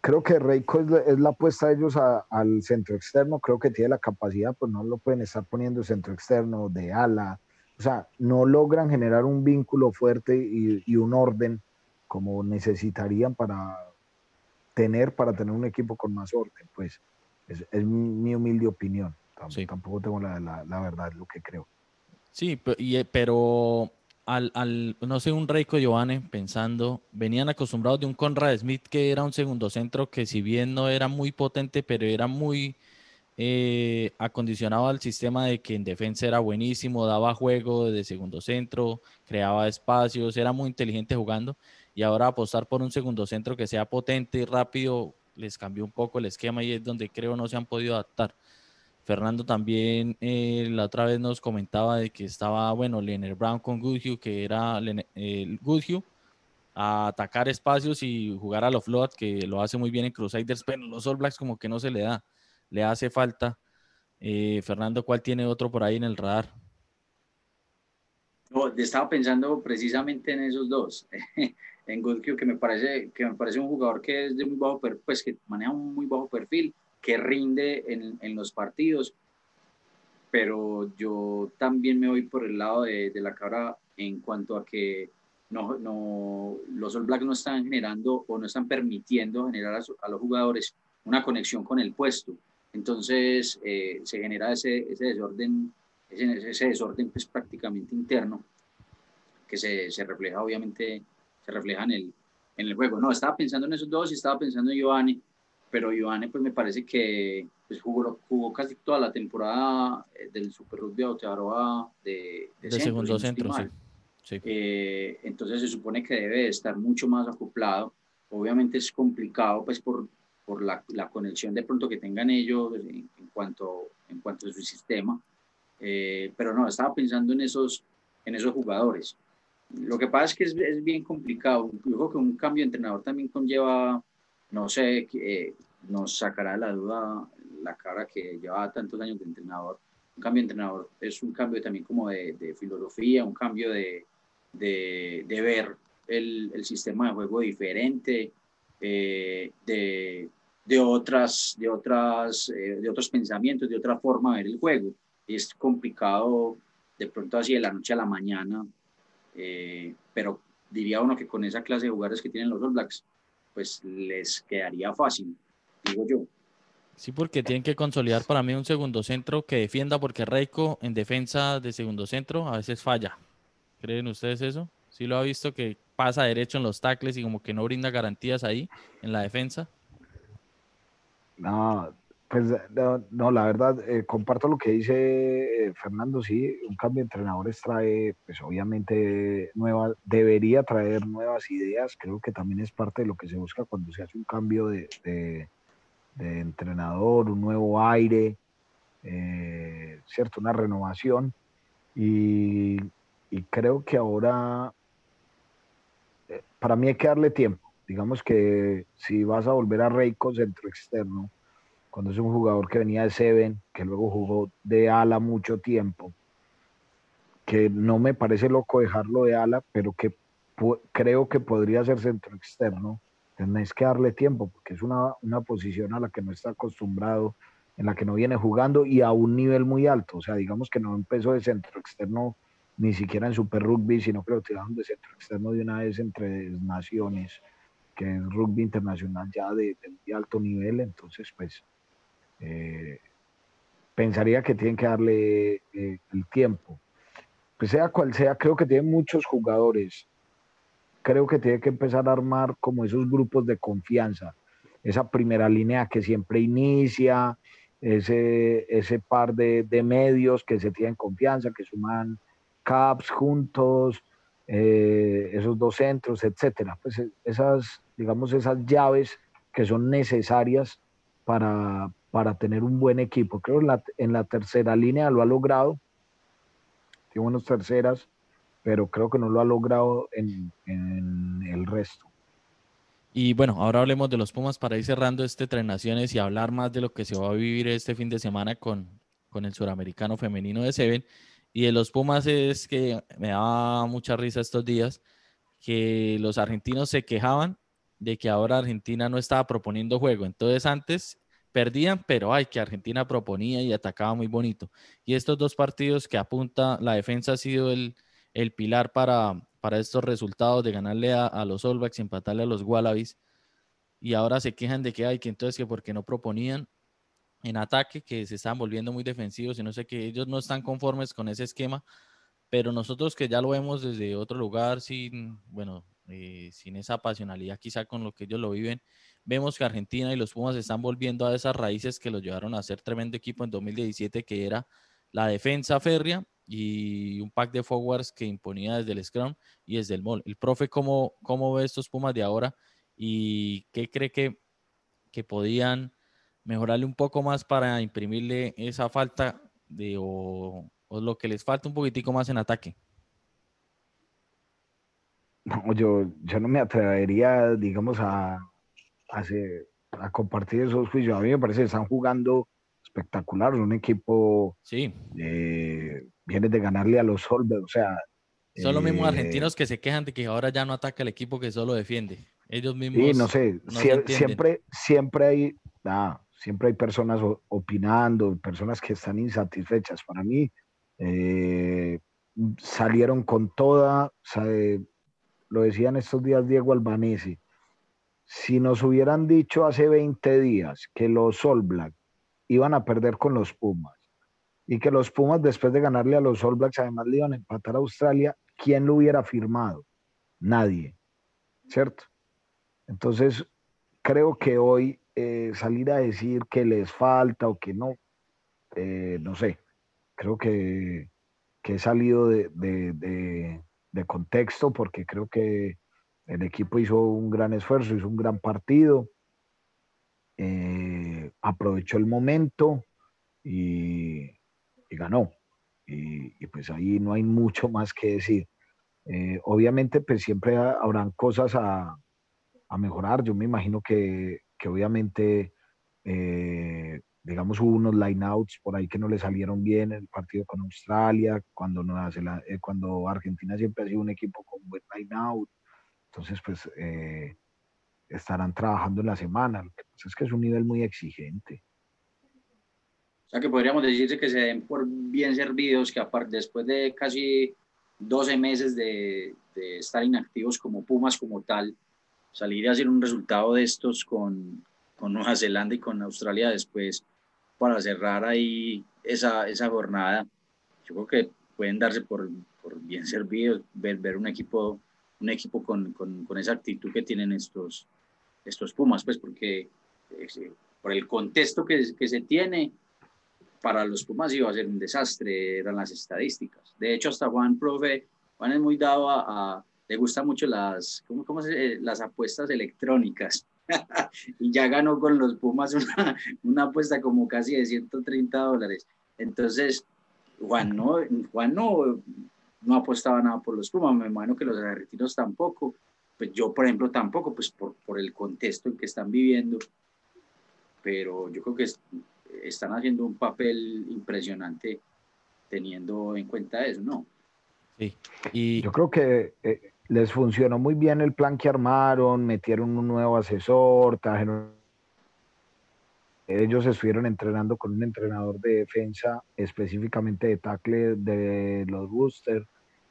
creo que Reiko es, la apuesta de ellos al centro externo, creo que tiene la capacidad, pues no lo pueden estar poniendo centro externo, de ala, o sea, no logran generar un vínculo fuerte y, un orden como necesitarían para tener, para tener un equipo con más orden, pues es, mi humilde opinión, tampoco tengo la, la, la verdad, lo que creo. Sí, pero al, no sé, un Reiko Giovanni pensando, venían acostumbrados de un Conrad Smith que era un segundo centro que si bien no era muy potente, pero era muy eh, acondicionado al sistema de que en defensa era buenísimo, daba juego de segundo centro, creaba espacios, era muy inteligente jugando y ahora apostar por un segundo centro que sea potente y rápido les cambió un poco el esquema y es donde creo no se han podido adaptar. Fernando también eh, la otra vez nos comentaba de que estaba, bueno, Leonard Brown con Goodhue, que era eh, Goodhue, a atacar espacios y jugar a los float, que lo hace muy bien en Crusaders, pero los All Blacks como que no se le da, le hace falta. Eh, Fernando, ¿cuál tiene otro por ahí en el radar? No, estaba pensando precisamente en esos dos, en Goodhue, que me parece que me parece un jugador que es de muy bajo pues que maneja un muy bajo perfil que rinde en, en, los partidos, pero yo también me voy por el lado de, la cara en cuanto a que no, no, los All Blacks no están generando o no están permitiendo generar a, los jugadores una conexión con el puesto. Entonces eh, se genera ese, ese desorden, ese, ese, desorden pues prácticamente interno que se, se, refleja obviamente, se refleja en el, en el juego. No, estaba pensando en esos dos y estaba pensando en Giovanni, pero Ivane pues me parece que pues, jugó, jugó casi toda la temporada eh, del Super Rugby Aotearoa de, de, de segundo centro, sí. Eh, entonces se supone que debe estar mucho más acoplado. Obviamente es complicado pues por, por la, la conexión de pronto que tengan ellos en, cuanto, en cuanto a su sistema. Eh, pero no, estaba pensando en esos, en esos jugadores. Lo que pasa es que es, es bien complicado. Yo creo que un cambio de entrenador también conlleva no sé, eh, nos sacará la duda la cara que lleva tantos años de entrenador. Un cambio de entrenador es un cambio también como de, filosofía, un cambio de, de, ver el, el, sistema de juego diferente, eh, de, de, otras, de, otras, eh, de otros pensamientos, de otra forma de ver el juego. Es complicado de pronto así de la noche a la mañana, pero diría uno que con esa clase de jugadores que tienen los All Blacks, pues les quedaría fácil, digo yo. Sí, porque tienen que consolidar para mí un segundo centro que defienda, porque Reiko en defensa de segundo centro a veces falla. ¿Creen ustedes eso? Sí lo ha visto que pasa derecho en los tackles y como que no brinda garantías ahí en la defensa. No, pues no, la verdad, eh, comparto lo que dice eh, Fernando, sí, un cambio de entrenadores trae, pues obviamente, nueva, debería traer nuevas ideas, creo que también es parte de lo que se busca cuando se hace un cambio de, entrenador, un nuevo aire, eh, ¿cierto? Una renovación. Y, creo que ahora, eh, para mí hay que darle tiempo. Digamos que si vas a volver a Reiko centro externo, cuando es un jugador que venía de Seven, que luego jugó de ala mucho tiempo, que no me parece loco dejarlo de ala, pero que creo que podría ser centro externo. Tenés que darle tiempo porque es una, una, posición a la que no está acostumbrado, en la que no viene jugando y a un nivel muy alto. O sea, digamos que no empezó de centro externo ni siquiera en Super Rugby, sino que lo tiraron de centro externo de una vez entre naciones, que es rugby internacional ya de, alto nivel. Entonces, pues, eh, pensaría que tienen que darle eh, el tiempo. Pues sea cual sea, creo que tiene muchos jugadores. Creo que tiene que empezar a armar como esos grupos de confianza. Esa primera línea que siempre inicia, ese, ese par de, de medios que se tienen confianza, que suman caps juntos, eh, esos dos centros, etcétera. Pues esas, digamos, esas llaves que son necesarias para, para tener un buen equipo. Creo que en la, tercera línea lo ha logrado. Tiene buenas terceras, pero creo que no lo ha logrado en, el resto. Y bueno, ahora hablemos de los Pumas para ir cerrando este Tres Naciones y hablar más de lo que se va a vivir este fin de semana con, con el suramericano femenino de Seven. Y de los Pumas es que me daba mucha risa estos días que los argentinos se quejaban de que ahora Argentina no estaba proponiendo juego. Entonces antes perdían, pero ay, que Argentina proponía y atacaba muy bonito. Y estos dos partidos que apunta, la defensa ha sido el, el pilar para, para estos resultados de ganarle a, los All Blacks y empatarle a los Wallabies. Y ahora se quejan de que hay que entonces que porque no proponían en ataque, que se están volviendo muy defensivos y no sé que ellos no están conformes con ese esquema, pero nosotros que ya lo vemos desde otro lugar, sin, bueno, eh, sin esa pasionalidad quizá con lo que ellos lo viven, vemos que Argentina y los Pumas están volviendo a esas raíces que los llevaron a ser tremendo equipo en 2017, que era la defensa férrea y un pack de forwards que imponía desde el scrum y desde el mall. El profe, ¿cómo, cómo ve estos Pumas de ahora y qué cree que, que podían mejorarle un poco más para imprimirle esa falta de o, lo que les falta un poquitico más en ataque? No, yo, yo no me atrevería, digamos, a, a compartir esos juicios. A mí me parece que están jugando espectacular, un equipo sí. Eh, viene de ganarle a los Solver, o sea... Son los mismos eh, argentinos que se quejan de que ahora ya no ataca el equipo que solo defiende. Ellos mismos... Sí, no sé, siempre, siempre hay... siempre hay personas opinando, personas que están insatisfechas. Para mí, eh, salieron con toda, lo decían estos días Diego Albanese, si nos hubieran dicho hace 20 días que los All Blacks iban a perder con los Pumas y que los Pumas después de ganarle a los All Blacks además le iban a empatar a Australia, ¿quién lo hubiera firmado? Nadie, ¿cierto? Entonces, creo que hoy eh, salir a decir que les falta o que no, eh, no sé, creo que, he salido de, de contexto porque creo que el equipo hizo un gran esfuerzo, hizo un gran partido, eh, aprovechó el momento y, ganó. Y, pues ahí no hay mucho más que decir. Eh, obviamente pues siempre habrán cosas a, mejorar. Yo me imagino que, obviamente, eh, digamos, hubo unos lineouts por ahí que no le salieron bien en el partido con Australia, cuando, no hace cuando Argentina siempre ha sido un equipo con buen lineout entonces, pues eh, estarán trabajando en la semana. Lo que pasa es que es un nivel muy exigente. O sea que podríamos decirse que se den por bien servidos, que aparte, después de casi 12 meses de, estar inactivos como Pumas como tal, salir a hacer un resultado de estos con, con Nueva Zelanda y con Australia después para cerrar ahí esa, esa jornada, yo creo que pueden darse por, por bien servidos, ver, ver un equipo un equipo con, con, esa actitud que tienen estos, estos Pumas, pues porque eh, por el contexto que, que, se tiene, para los Pumas iba a ser un desastre, eran las estadísticas. De hecho, hasta Juan, profe, Juan es muy dado a, le gustan mucho las, ¿cómo, cómo se, las apuestas electrónicas. y ya ganó con los Pumas una, una apuesta como casi de 130 dólares. Entonces, Juan no, Juan no, no apostaba nada por los Pumas, me imagino que los argentinos tampoco, pues yo, por ejemplo, tampoco, pues por, por el contexto en que están viviendo, pero yo creo que están haciendo un papel impresionante teniendo en cuenta eso, ¿no? Sí. Y yo creo que eh, les funcionó muy bien el plan que armaron, metieron un nuevo asesor, trajeron ellos estuvieron entrenando con un entrenador de defensa, específicamente de tackle de los Boosters.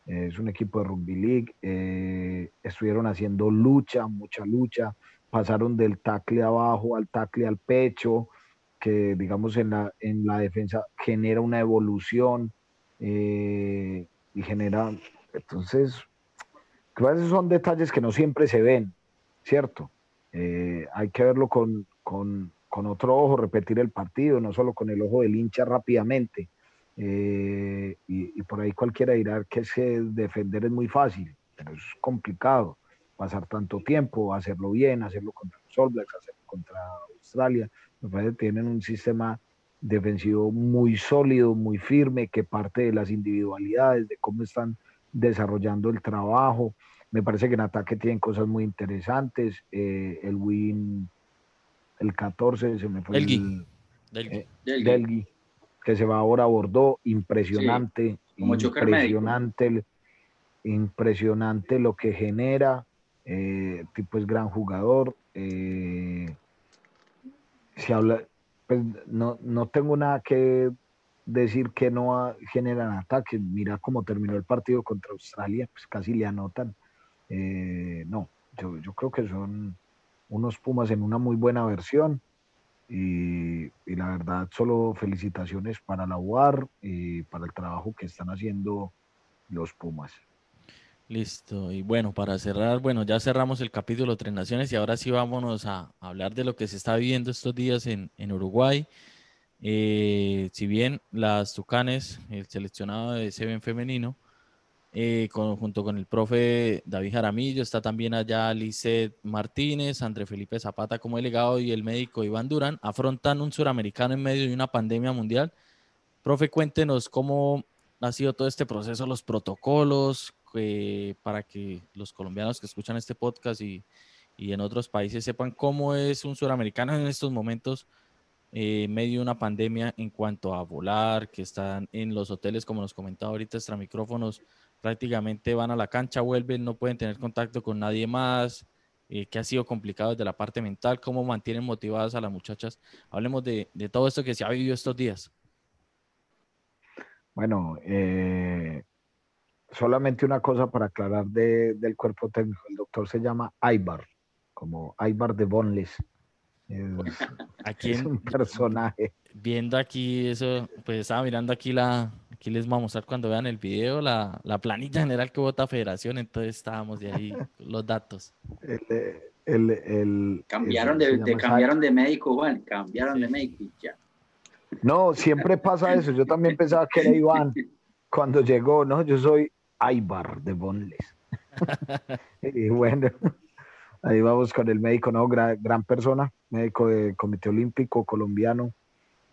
es un equipo de rugby league. Eh, estuvieron haciendo lucha, mucha lucha. Pasaron del tackle abajo al tackle al pecho, que digamos en la, en la defensa genera una evolución eh, y genera. Entonces, que esos son detalles que no siempre se ven, ¿cierto? Eh, hay que verlo con, con con otro ojo repetir el partido, no solo con el ojo del hincha rápidamente. Eh, y, por ahí cualquiera dirá que defender es muy fácil, pero es complicado pasar tanto tiempo, hacerlo bien, hacerlo contra los All Blacks, hacerlo contra Australia. Me parece que tienen un sistema defensivo muy sólido, muy firme, que parte de las individualidades, de cómo están desarrollando el trabajo. Me parece que en ataque tienen cosas muy interesantes. Eh, el win el 14 se me fue el, Delgui. Eh, que se va ahora a Bordeaux, impresionante, impresionante, impresionante lo que genera, eh, tipo es gran jugador, eh, se habla, pues no, no tengo nada que decir que no generan ataques, mira cómo terminó el partido contra Australia, pues casi le anotan, no, yo, yo creo que son unos Pumas en una muy buena versión. Y, la verdad, solo felicitaciones para la UAR y para el trabajo que están haciendo los Pumas. Listo. Y bueno, para cerrar, bueno, ya cerramos el capítulo Tres Naciones y ahora sí vámonos a hablar de lo que se está viviendo estos días en, Uruguay. Eh, si bien las Tucanes, el seleccionado de Seven femenino, eh, junto con el profe David Jaramillo, está también allá Lizeth Martínez, André Felipe Zapata como delegado y el médico Iván Durán, afrontan un suramericano en medio de una pandemia mundial. Profe, cuéntenos cómo ha sido todo este proceso, los protocolos, para que los colombianos que escuchan este podcast y, en otros países sepan cómo es un suramericano en estos momentos eh, medio de una pandemia en cuanto a volar, que están en los hoteles, como nos comentaba ahorita extra micrófonos, prácticamente van a la cancha, vuelven, no pueden tener contacto con nadie más, eh, que ha sido complicado desde la parte mental, cómo mantienen motivadas a las muchachas. Hablemos de, todo esto que se ha vivido estos días. Bueno, eh, solamente una cosa para aclarar del cuerpo técnico. El doctor se llama Aibar, como Aibar de Bonles. Es, un personaje. Viendo aquí eso, pues estaba mirando aquí la, aquí les vamos a mostrar cuando vean el video la, la planilla general que vota Federación, entonces estábamos de ahí los datos. El, el, cambiaron, de, cambiaron de médico, Juan, cambiaron de médico y ya. No, siempre pasa eso. Yo también pensaba que era Iván cuando llegó, ¿no? Yo soy Aibar de Bonles. y bueno, Ahí vamos con el médico, ¿no? Gran, gran persona, médico del Comité Olímpico colombiano,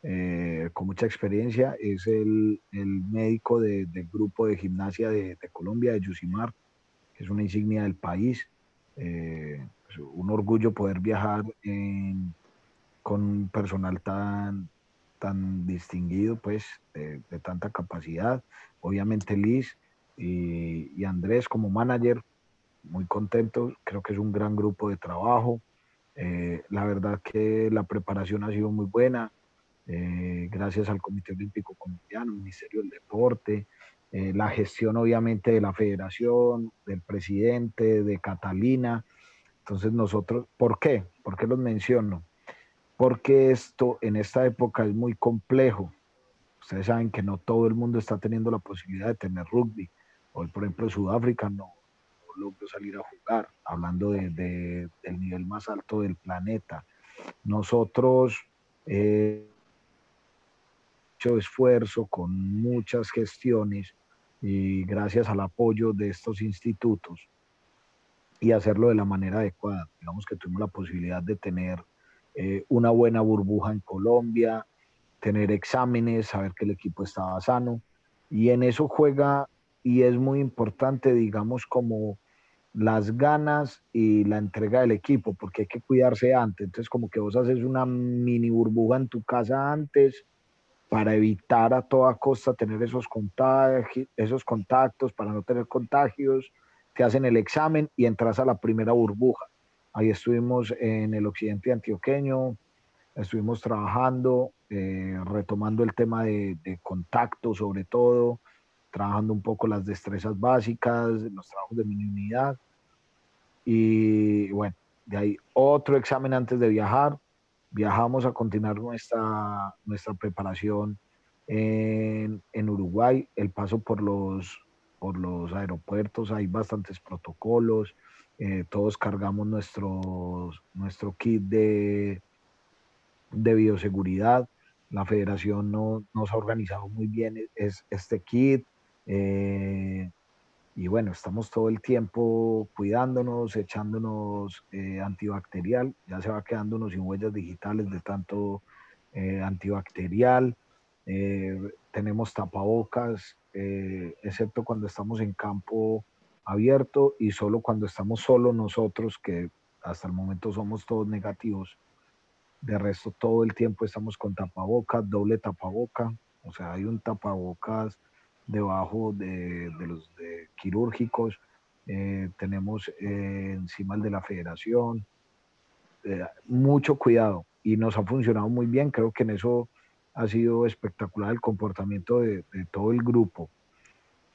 eh, con mucha experiencia. Es el, el médico del grupo de gimnasia de, Colombia, de Yusimar, que es una insignia del país. Eh, pues, un orgullo poder viajar con personal tan, tan distinguido, pues, de, de tanta capacidad. Obviamente Liz y, y Andrés como manager, muy contento, creo que es un gran grupo de trabajo. Eh, la verdad que la preparación ha sido muy buena, eh, gracias al Comité Olímpico Colombiano, Ministerio del Deporte, eh, la gestión obviamente de la federación, del presidente, de Catalina. Entonces nosotros, ¿por qué? ¿Por qué los menciono? Porque esto en esta época es muy complejo. Ustedes saben que no todo el mundo está teniendo la posibilidad de tener rugby. Hoy, por ejemplo, Sudáfrica no, logró salir a jugar, hablando de, del nivel más alto del planeta. Nosotros, eh, hecho esfuerzo con muchas gestiones y gracias al apoyo de estos institutos, y hacerlo de la manera adecuada. Digamos que tuvimos la posibilidad de tener eh, una buena burbuja en Colombia, tener exámenes, saber que el equipo estaba sano y en eso juega y es muy importante, digamos, como las ganas y la entrega del equipo, porque hay que cuidarse antes. Entonces, como que vos haces una mini burbuja en tu casa antes para evitar a toda costa tener esos, esos contactos, para no tener contagios, te hacen el examen y entras a la primera burbuja. Ahí estuvimos en el occidente antioqueño, estuvimos trabajando, eh, retomando el tema de, de contacto sobre todo, trabajando un poco las destrezas básicas, los trabajos de mini unidad. Y bueno, de ahí otro examen antes de viajar. Viajamos a continuar nuestra, nuestra preparación en, en Uruguay, el paso por los, por los aeropuertos, hay bastantes protocolos, eh, todos cargamos nuestros, nuestro kit de, de bioseguridad. La federación no, nos ha organizado muy bien es, este kit. Eh, y bueno, estamos todo el tiempo cuidándonos, echándonos eh, antibacterial, ya se va quedándonos sin huellas digitales de tanto eh, antibacterial, eh, tenemos tapabocas, excepto cuando estamos en campo abierto y solo cuando estamos solo nosotros, que hasta el momento somos todos negativos. De resto, todo el tiempo estamos con tapabocas, doble tapaboca, o sea, hay un tapabocas debajo de, los quirúrgicos, eh, tenemos eh, encima el de la federación, eh, mucho cuidado y nos ha funcionado muy bien, creo que en eso ha sido espectacular el comportamiento de, todo el grupo.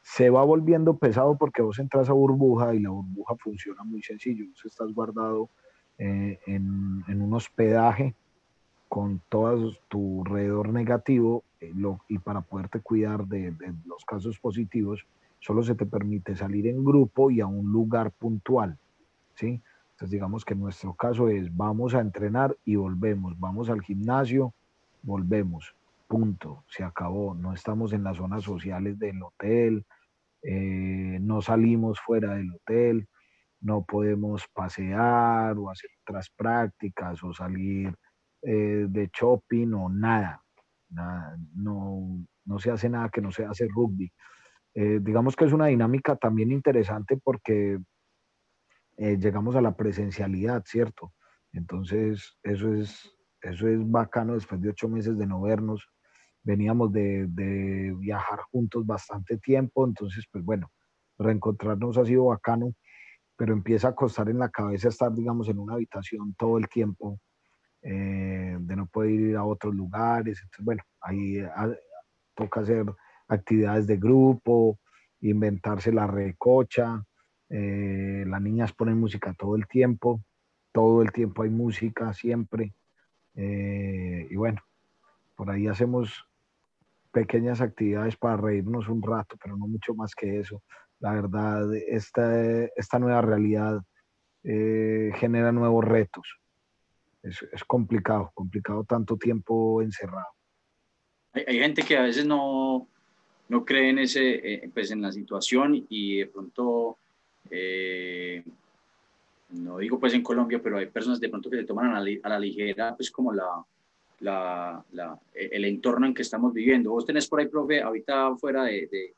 Se va volviendo pesado porque vos entras a burbuja y la burbuja funciona muy sencillo, vos estás guardado en, en un hospedaje con todo tu alrededor negativo eh, y para poderte cuidar de, los casos positivos, solo se te permite salir en grupo y a un lugar puntual, ¿sí? Entonces digamos que nuestro caso es vamos a entrenar y volvemos, vamos al gimnasio, volvemos, punto, se acabó, no estamos en las zonas sociales del hotel, eh, no salimos fuera del hotel, no podemos pasear o hacer otras prácticas o salir eh, de shopping o nada. No, no, se hace nada que no se hace rugby. Eh, digamos que es una dinámica también interesante porque eh, llegamos a la presencialidad, ¿cierto? Entonces, eso es, eso es bacano después de ocho meses de no vernos. Veníamos de, de viajar juntos bastante tiempo, entonces, pues bueno, reencontrarnos ha sido bacano, pero empieza a costar en la cabeza estar, digamos, en una habitación todo el tiempo eh, de no poder ir a otros lugares. Entonces, bueno, ahí ah, toca hacer actividades de grupo, inventarse la recocha. Eh, las niñas ponen música todo el tiempo, todo el tiempo hay música, siempre. Eh, y bueno, por ahí hacemos pequeñas actividades para reírnos un rato, pero no mucho más que eso. La verdad, esta, esta nueva realidad genera nuevos retos es, complicado, complicado tanto tiempo encerrado. Hay, gente que a veces no, no cree en, ese, eh, pues en la situación y de pronto, eh, no digo pues en Colombia, pero hay personas de pronto que se toman a la, ligera pues como la, la, la, el entorno en que estamos viviendo. Vos tenés por ahí, profe, ahorita fuera de, de,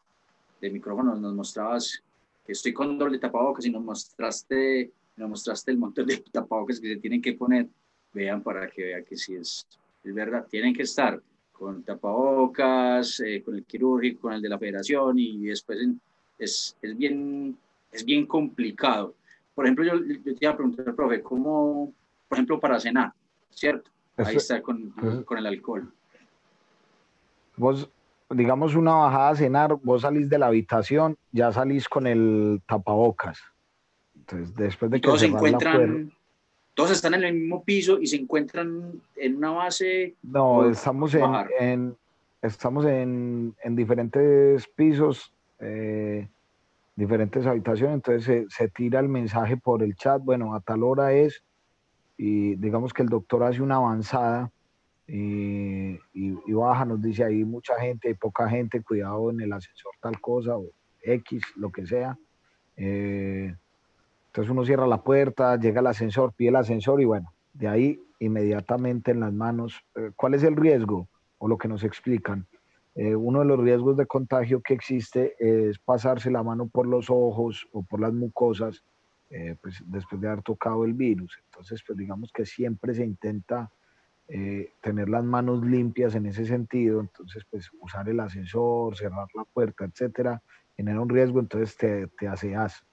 de micrófono nos mostrabas que estoy con doble tapabocas y nos mostraste, nos mostraste el montón de tapabocas que se tienen que poner vean para que vean que sí es, es verdad. Tienen que estar con tapabocas, eh, con el quirúrgico, con el de la federación y después es, es, bien, es bien complicado. Por ejemplo, yo, te iba a preguntar, profe, ¿cómo, por ejemplo, para cenar, ¿cierto? Ahí está con, con el alcohol. Vos, digamos, una bajada a cenar, vos salís de la habitación, ya salís con el tapabocas. Entonces, después de que todos se encuentran todos están en el mismo piso y se encuentran en una base. No, estamos en, estamos en, diferentes pisos, eh, diferentes habitaciones, entonces se, tira el mensaje por el chat, bueno, a tal hora es, y digamos que el doctor hace una avanzada y, baja, nos dice ahí mucha gente, hay poca gente, cuidado en el ascensor tal cosa, o X, lo que sea. Eh, Entonces uno cierra la puerta, llega el ascensor, pide el ascensor y bueno, de ahí inmediatamente en las manos. Eh, ¿Cuál es el riesgo? O lo que nos explican. Eh, uno de los riesgos de contagio que existe es pasarse la mano por los ojos o por las mucosas eh, pues después de haber tocado el virus. Entonces, pues digamos que siempre se intenta tener las manos limpias en ese sentido. Entonces, pues usar el ascensor, cerrar la puerta, etcétera, genera un riesgo, entonces te, te aseas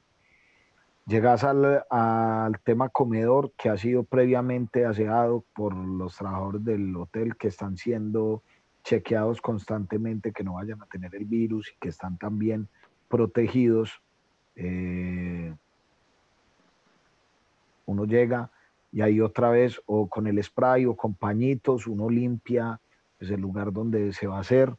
Llegas al, al, tema comedor que ha sido previamente aseado por los trabajadores del hotel que están siendo chequeados constantemente, que no vayan a tener el virus y que están también protegidos. Eh, uno llega y ahí otra vez o con el spray o con pañitos uno limpia pues, el lugar donde se va a hacer.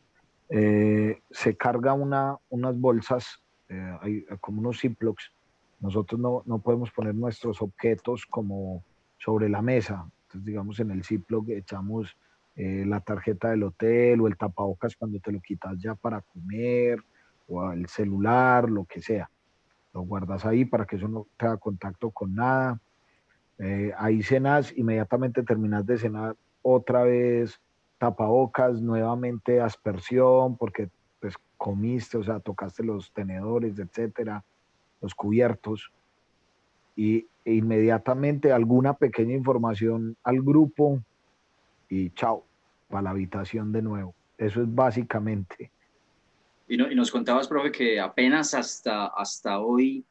Eh, se carga una, unas bolsas, eh, como unos ziplocs nosotros no, no, podemos poner nuestros objetos como sobre la mesa. Entonces, digamos, en el Ziploc echamos eh, la tarjeta del hotel o el tapabocas cuando te lo quitas ya para comer o el celular, lo que sea. Lo guardas ahí para que eso no tenga contacto con nada. Eh, ahí cenas, inmediatamente terminas de cenar otra vez tapabocas, nuevamente aspersión, porque pues comiste, o sea, tocaste los tenedores, etcétera los cubiertos, y e inmediatamente alguna pequeña información al grupo y chao, para la habitación de nuevo. Eso es básicamente. Y, no, y nos contabas, profe, que apenas hasta, hasta hoy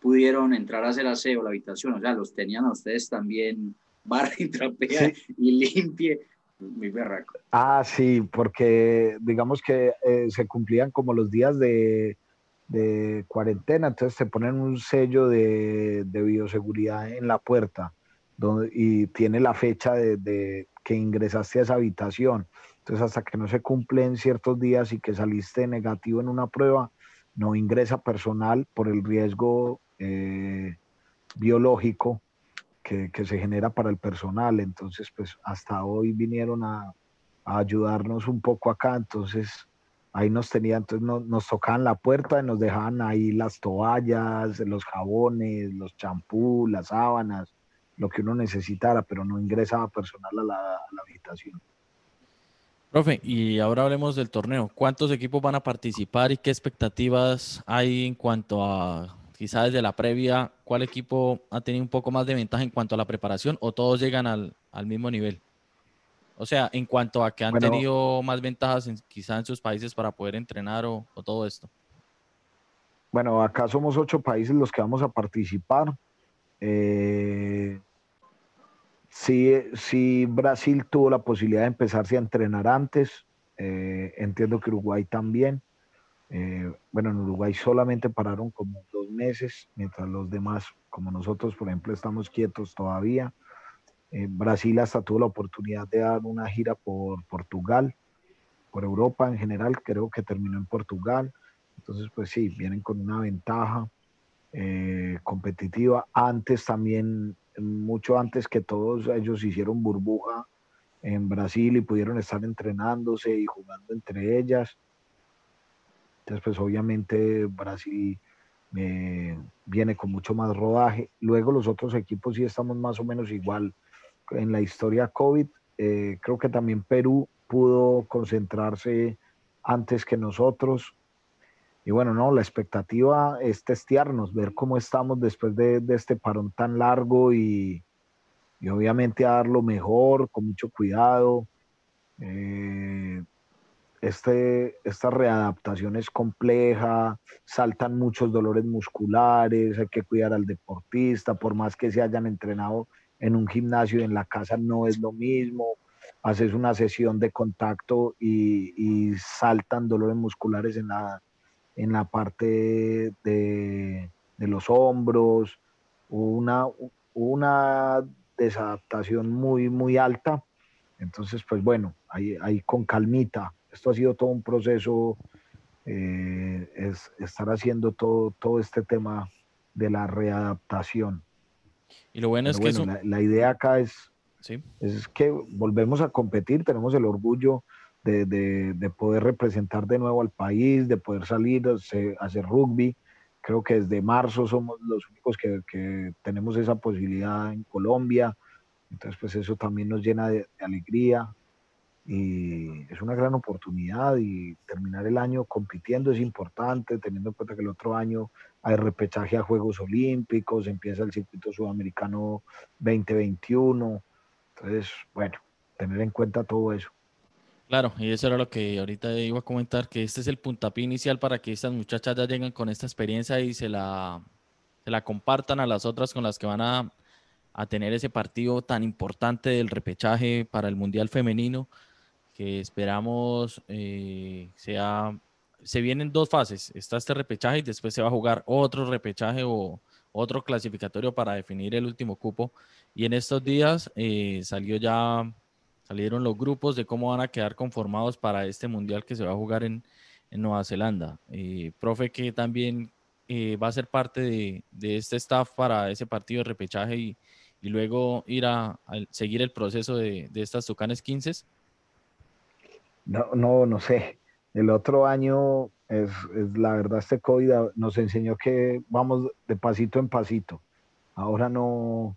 pudieron entrar a hacer aseo la habitación, o sea, los tenían a ustedes también barra y trapea y limpie. Muy berraco. Ah, sí, porque digamos que eh, se cumplían como los días de, de cuarentena, entonces te ponen un sello de, bioseguridad en la puerta donde, y tiene la fecha de, que ingresaste a esa habitación. Entonces hasta que no se cumplen ciertos días y que saliste negativo en una prueba, no ingresa personal por el riesgo eh, biológico que, se genera para el personal. Entonces pues hasta hoy vinieron a, a ayudarnos un poco acá, entonces ahí nos tenían, entonces nos tocaban la puerta y nos dejaban ahí las toallas, los jabones, los champús, las sábanas, lo que uno necesitara, pero no ingresaba personal a la, habitación. Profe, y ahora hablemos del torneo. ¿Cuántos equipos van a participar y qué expectativas hay en cuanto a, quizás desde la previa, cuál equipo ha tenido un poco más de ventaja en cuanto a la preparación o todos llegan al, al mismo nivel? O sea, en cuanto a que han tenido más ventajas en, quizá en sus países para poder entrenar o, todo esto. Bueno, acá somos ocho países los que vamos a participar. Eh, sí, Brasil tuvo la posibilidad de empezarse a entrenar antes. Eh, entiendo que Uruguay también. Eh, bueno, en Uruguay solamente pararon como dos meses, mientras los demás, como nosotros, por ejemplo, estamos quietos todavía. Brasil hasta tuvo la oportunidad de dar una gira por Portugal, por Europa en general, creo que terminó en Portugal. Entonces, pues sí, vienen con una ventaja eh, competitiva. Antes también, mucho antes que todos, ellos hicieron burbuja en Brasil y pudieron estar entrenándose y jugando entre ellas. Entonces, pues obviamente Brasil eh, viene con mucho más rodaje. Luego los otros equipos sí estamos más o menos igual en la historia COVID. Eh, creo que también Perú pudo concentrarse antes que nosotros. Y bueno, no, la expectativa es testearnos, ver cómo estamos después de, este parón tan largo y, obviamente a dar lo mejor, con mucho cuidado. Eh, este, esta readaptación es compleja, saltan muchos dolores musculares, hay que cuidar al deportista, por más que se hayan entrenado en un gimnasio en la casa no es lo mismo. Haces una sesión de contacto y, saltan dolores musculares en la, en la parte de, los hombros, una, una desadaptación muy, muy alta. Entonces, pues bueno, ahí, ahí con calmita. Esto ha sido todo un proceso, eh, es estar haciendo todo, todo este tema de la readaptación. Y lo bueno es que la, idea acá es, es que volvemos a competir, tenemos el orgullo de, poder representar de nuevo al país, de poder salir a hacer, rugby. creo que desde marzo somos los únicos que, que, tenemos esa posibilidad en Colombia. Entonces, pues eso también nos llena de, alegría y es una gran oportunidad y terminar el año compitiendo es importante, teniendo en cuenta que el otro año hay repechaje a Juegos Olímpicos, empieza el circuito sudamericano 2021. Entonces, bueno, tener en cuenta todo eso. Claro, y eso era lo que ahorita iba a comentar, que este es el puntapié inicial para que estas muchachas ya lleguen con esta experiencia y se la, se la compartan a las otras con las que van a, a tener ese partido tan importante del repechaje para el Mundial Femenino, que esperamos eh, sea... Se vienen dos fases, está este repechaje y después se va a jugar otro repechaje o otro clasificatorio para definir el último cupo. Y en estos días eh, salió ya salieron los grupos de cómo van a quedar conformados para este mundial que se va a jugar en, Nueva Zelanda. Eh, profe, que también eh, va a ser parte de, este staff para ese partido de repechaje y, luego ir a, seguir el proceso de, estas Tucanes 15? No, no, no sé. El otro año, es, la verdad, este COVID nos enseñó que vamos de pasito en pasito. Ahora no,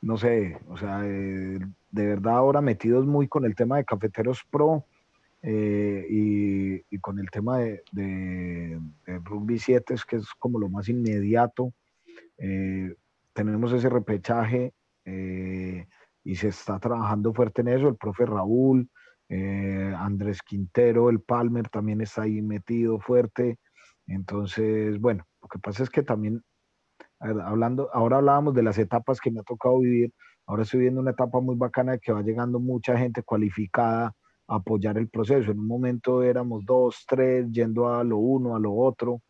no sé, o sea, eh, de verdad ahora metidos muy con el tema de Cafeteros Pro eh, y, con el tema de, Rugby 7, que es como lo más inmediato. Eh, tenemos ese repechaje y se está trabajando fuerte en eso. El profe Raúl, Andrés Quintero, el Palmer también está ahí metido fuerte. Entonces, bueno, lo que pasa es que también hablando, ahora hablábamos de las etapas que me ha tocado vivir, ahora estoy viviendo una etapa muy bacana de que va llegando mucha gente cualificada a apoyar el proceso. En un momento éramos dos, tres, yendo a lo uno, a lo otro,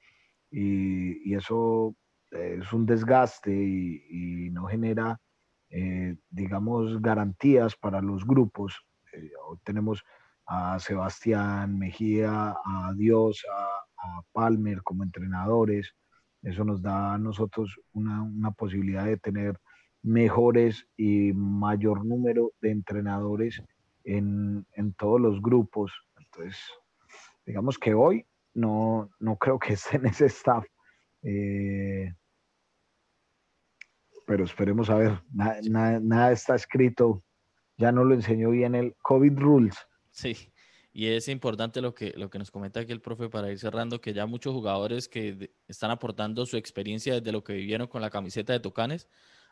y, eso es un desgaste y, no genera, eh, digamos, garantías para los grupos. Eh, hoy tenemos a Sebastián Mejía, a Dios, a Palmer como entrenadores, eso nos da a nosotros una, posibilidad de tener mejores y mayor número de entrenadores en, todos los grupos. Entonces, digamos que hoy no, no creo que esté en ese staff. Eh, pero esperemos a ver, nada está escrito, ya no lo enseñó bien el COVID Rules. Sí, y es importante lo que, lo que nos comenta aquí el profe para ir cerrando, que ya muchos jugadores que están aportando su experiencia desde lo que vivieron con la camiseta de Tucanes,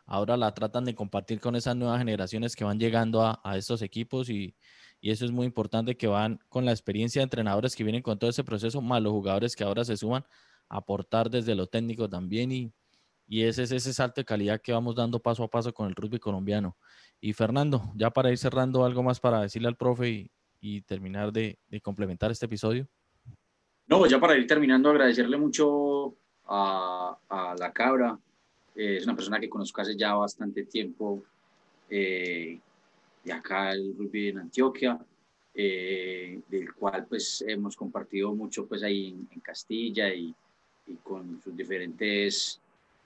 ahora la tratan de compartir con esas nuevas generaciones que van llegando a, estos equipos y, eso es muy importante que van con la experiencia de entrenadores que vienen con todo ese proceso, más los jugadores que ahora se suman a aportar desde lo técnico también y, y ese es ese salto de calidad que vamos dando paso a paso con el rugby colombiano. Y Fernando, ya para ir cerrando algo más para decirle al profe y, terminar de, complementar este episodio? No, ya para ir terminando, agradecerle mucho a, la cabra. Eh, es una persona que conozco hace ya bastante tiempo eh, de acá el rugby en Antioquia, eh, del cual pues hemos compartido mucho pues ahí en, Castilla y, con sus diferentes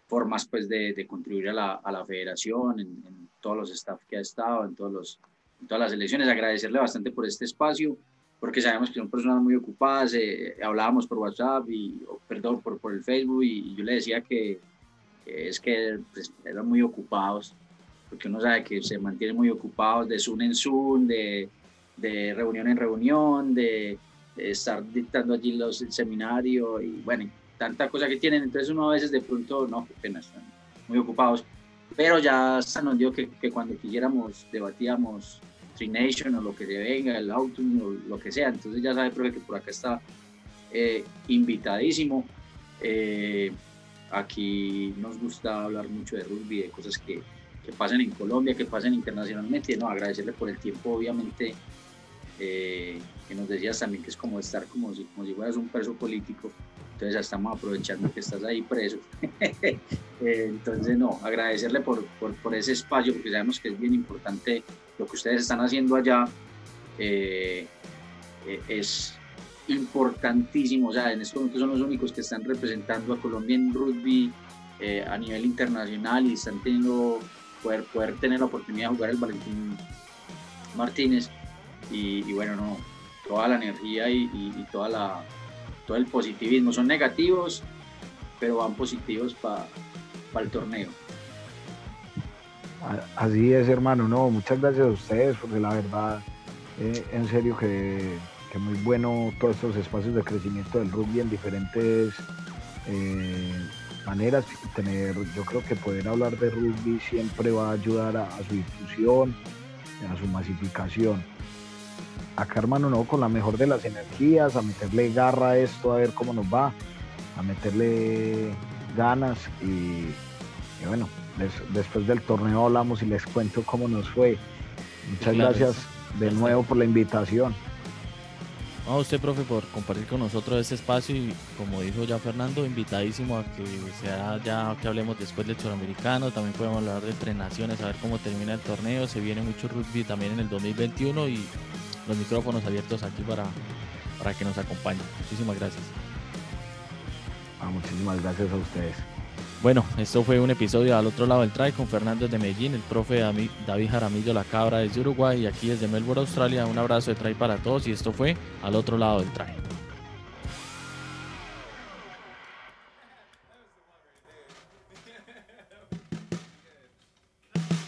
formas pues de, contribuir a la, federación, en, en, todos los staff que ha estado, en todos los todas las elecciones, agradecerle bastante por este espacio, porque sabemos que son personas muy ocupadas, eh, hablábamos por WhatsApp y, perdón, por, por el Facebook y, yo le decía que, es que pues, eran muy ocupados, porque uno sabe que se mantienen muy ocupados de Zoom en Zoom, de, de reunión en reunión, de, estar dictando allí los, el seminario y bueno, tanta cosa que tienen, entonces uno a veces de pronto, no, qué pena, están muy ocupados, pero ya se nos dio que, cuando quisiéramos debatíamos Tri Nation o lo que se venga, el Autumn o lo que sea. Entonces ya sabe, profe, que por acá está eh, invitadísimo. Eh, aquí nos gusta hablar mucho de rugby, de cosas que, que pasan en Colombia, que pasan internacionalmente. No, agradecerle por el tiempo, obviamente, eh, que nos decías también que es como estar como si, como si fueras un preso político. Entonces ya estamos aprovechando que estás ahí preso. entonces, no, agradecerle por, por, por ese espacio, porque sabemos que es bien importante lo que ustedes están haciendo allá eh, eh, es importantísimo. O sea, en estos momentos son los únicos que están representando a Colombia en rugby eh, a nivel internacional y están teniendo poder, poder tener la oportunidad de jugar el Valentín Martínez. Y, bueno, no, toda la energía y, toda la, todo el positivismo son negativos, pero van positivos para el torneo. Así es, hermano. No, muchas gracias a ustedes, porque la verdad, eh, en serio que, que, muy bueno todos estos espacios de crecimiento del rugby en diferentes eh, maneras. Tener, yo creo que poder hablar de rugby siempre va a ayudar a, su difusión, a su masificación. Acá, hermano, no, con la mejor de las energías, a meterle garra a esto, a ver cómo nos va, a meterle ganas y bueno, después del torneo hablamos y les cuento cómo nos fue. Muchas gracias de nuevo por la invitación. A usted, profe, por compartir con nosotros este espacio y como dijo ya Fernando, invitadísimo a que sea ya que hablemos después del suramericano, también podemos hablar de tres naciones, a ver cómo termina el torneo, se viene mucho rugby también en el 2021 y los micrófonos abiertos aquí para, para que nos acompañen. Muchísimas gracias. Ah, muchísimas gracias a ustedes. Bueno, esto fue un episodio al otro lado del try con Fernando de Medellín, el profe David Jaramillo La Cabra desde Uruguay y aquí desde Melbourne, Australia. Un abrazo de try para todos y esto fue al otro lado del try.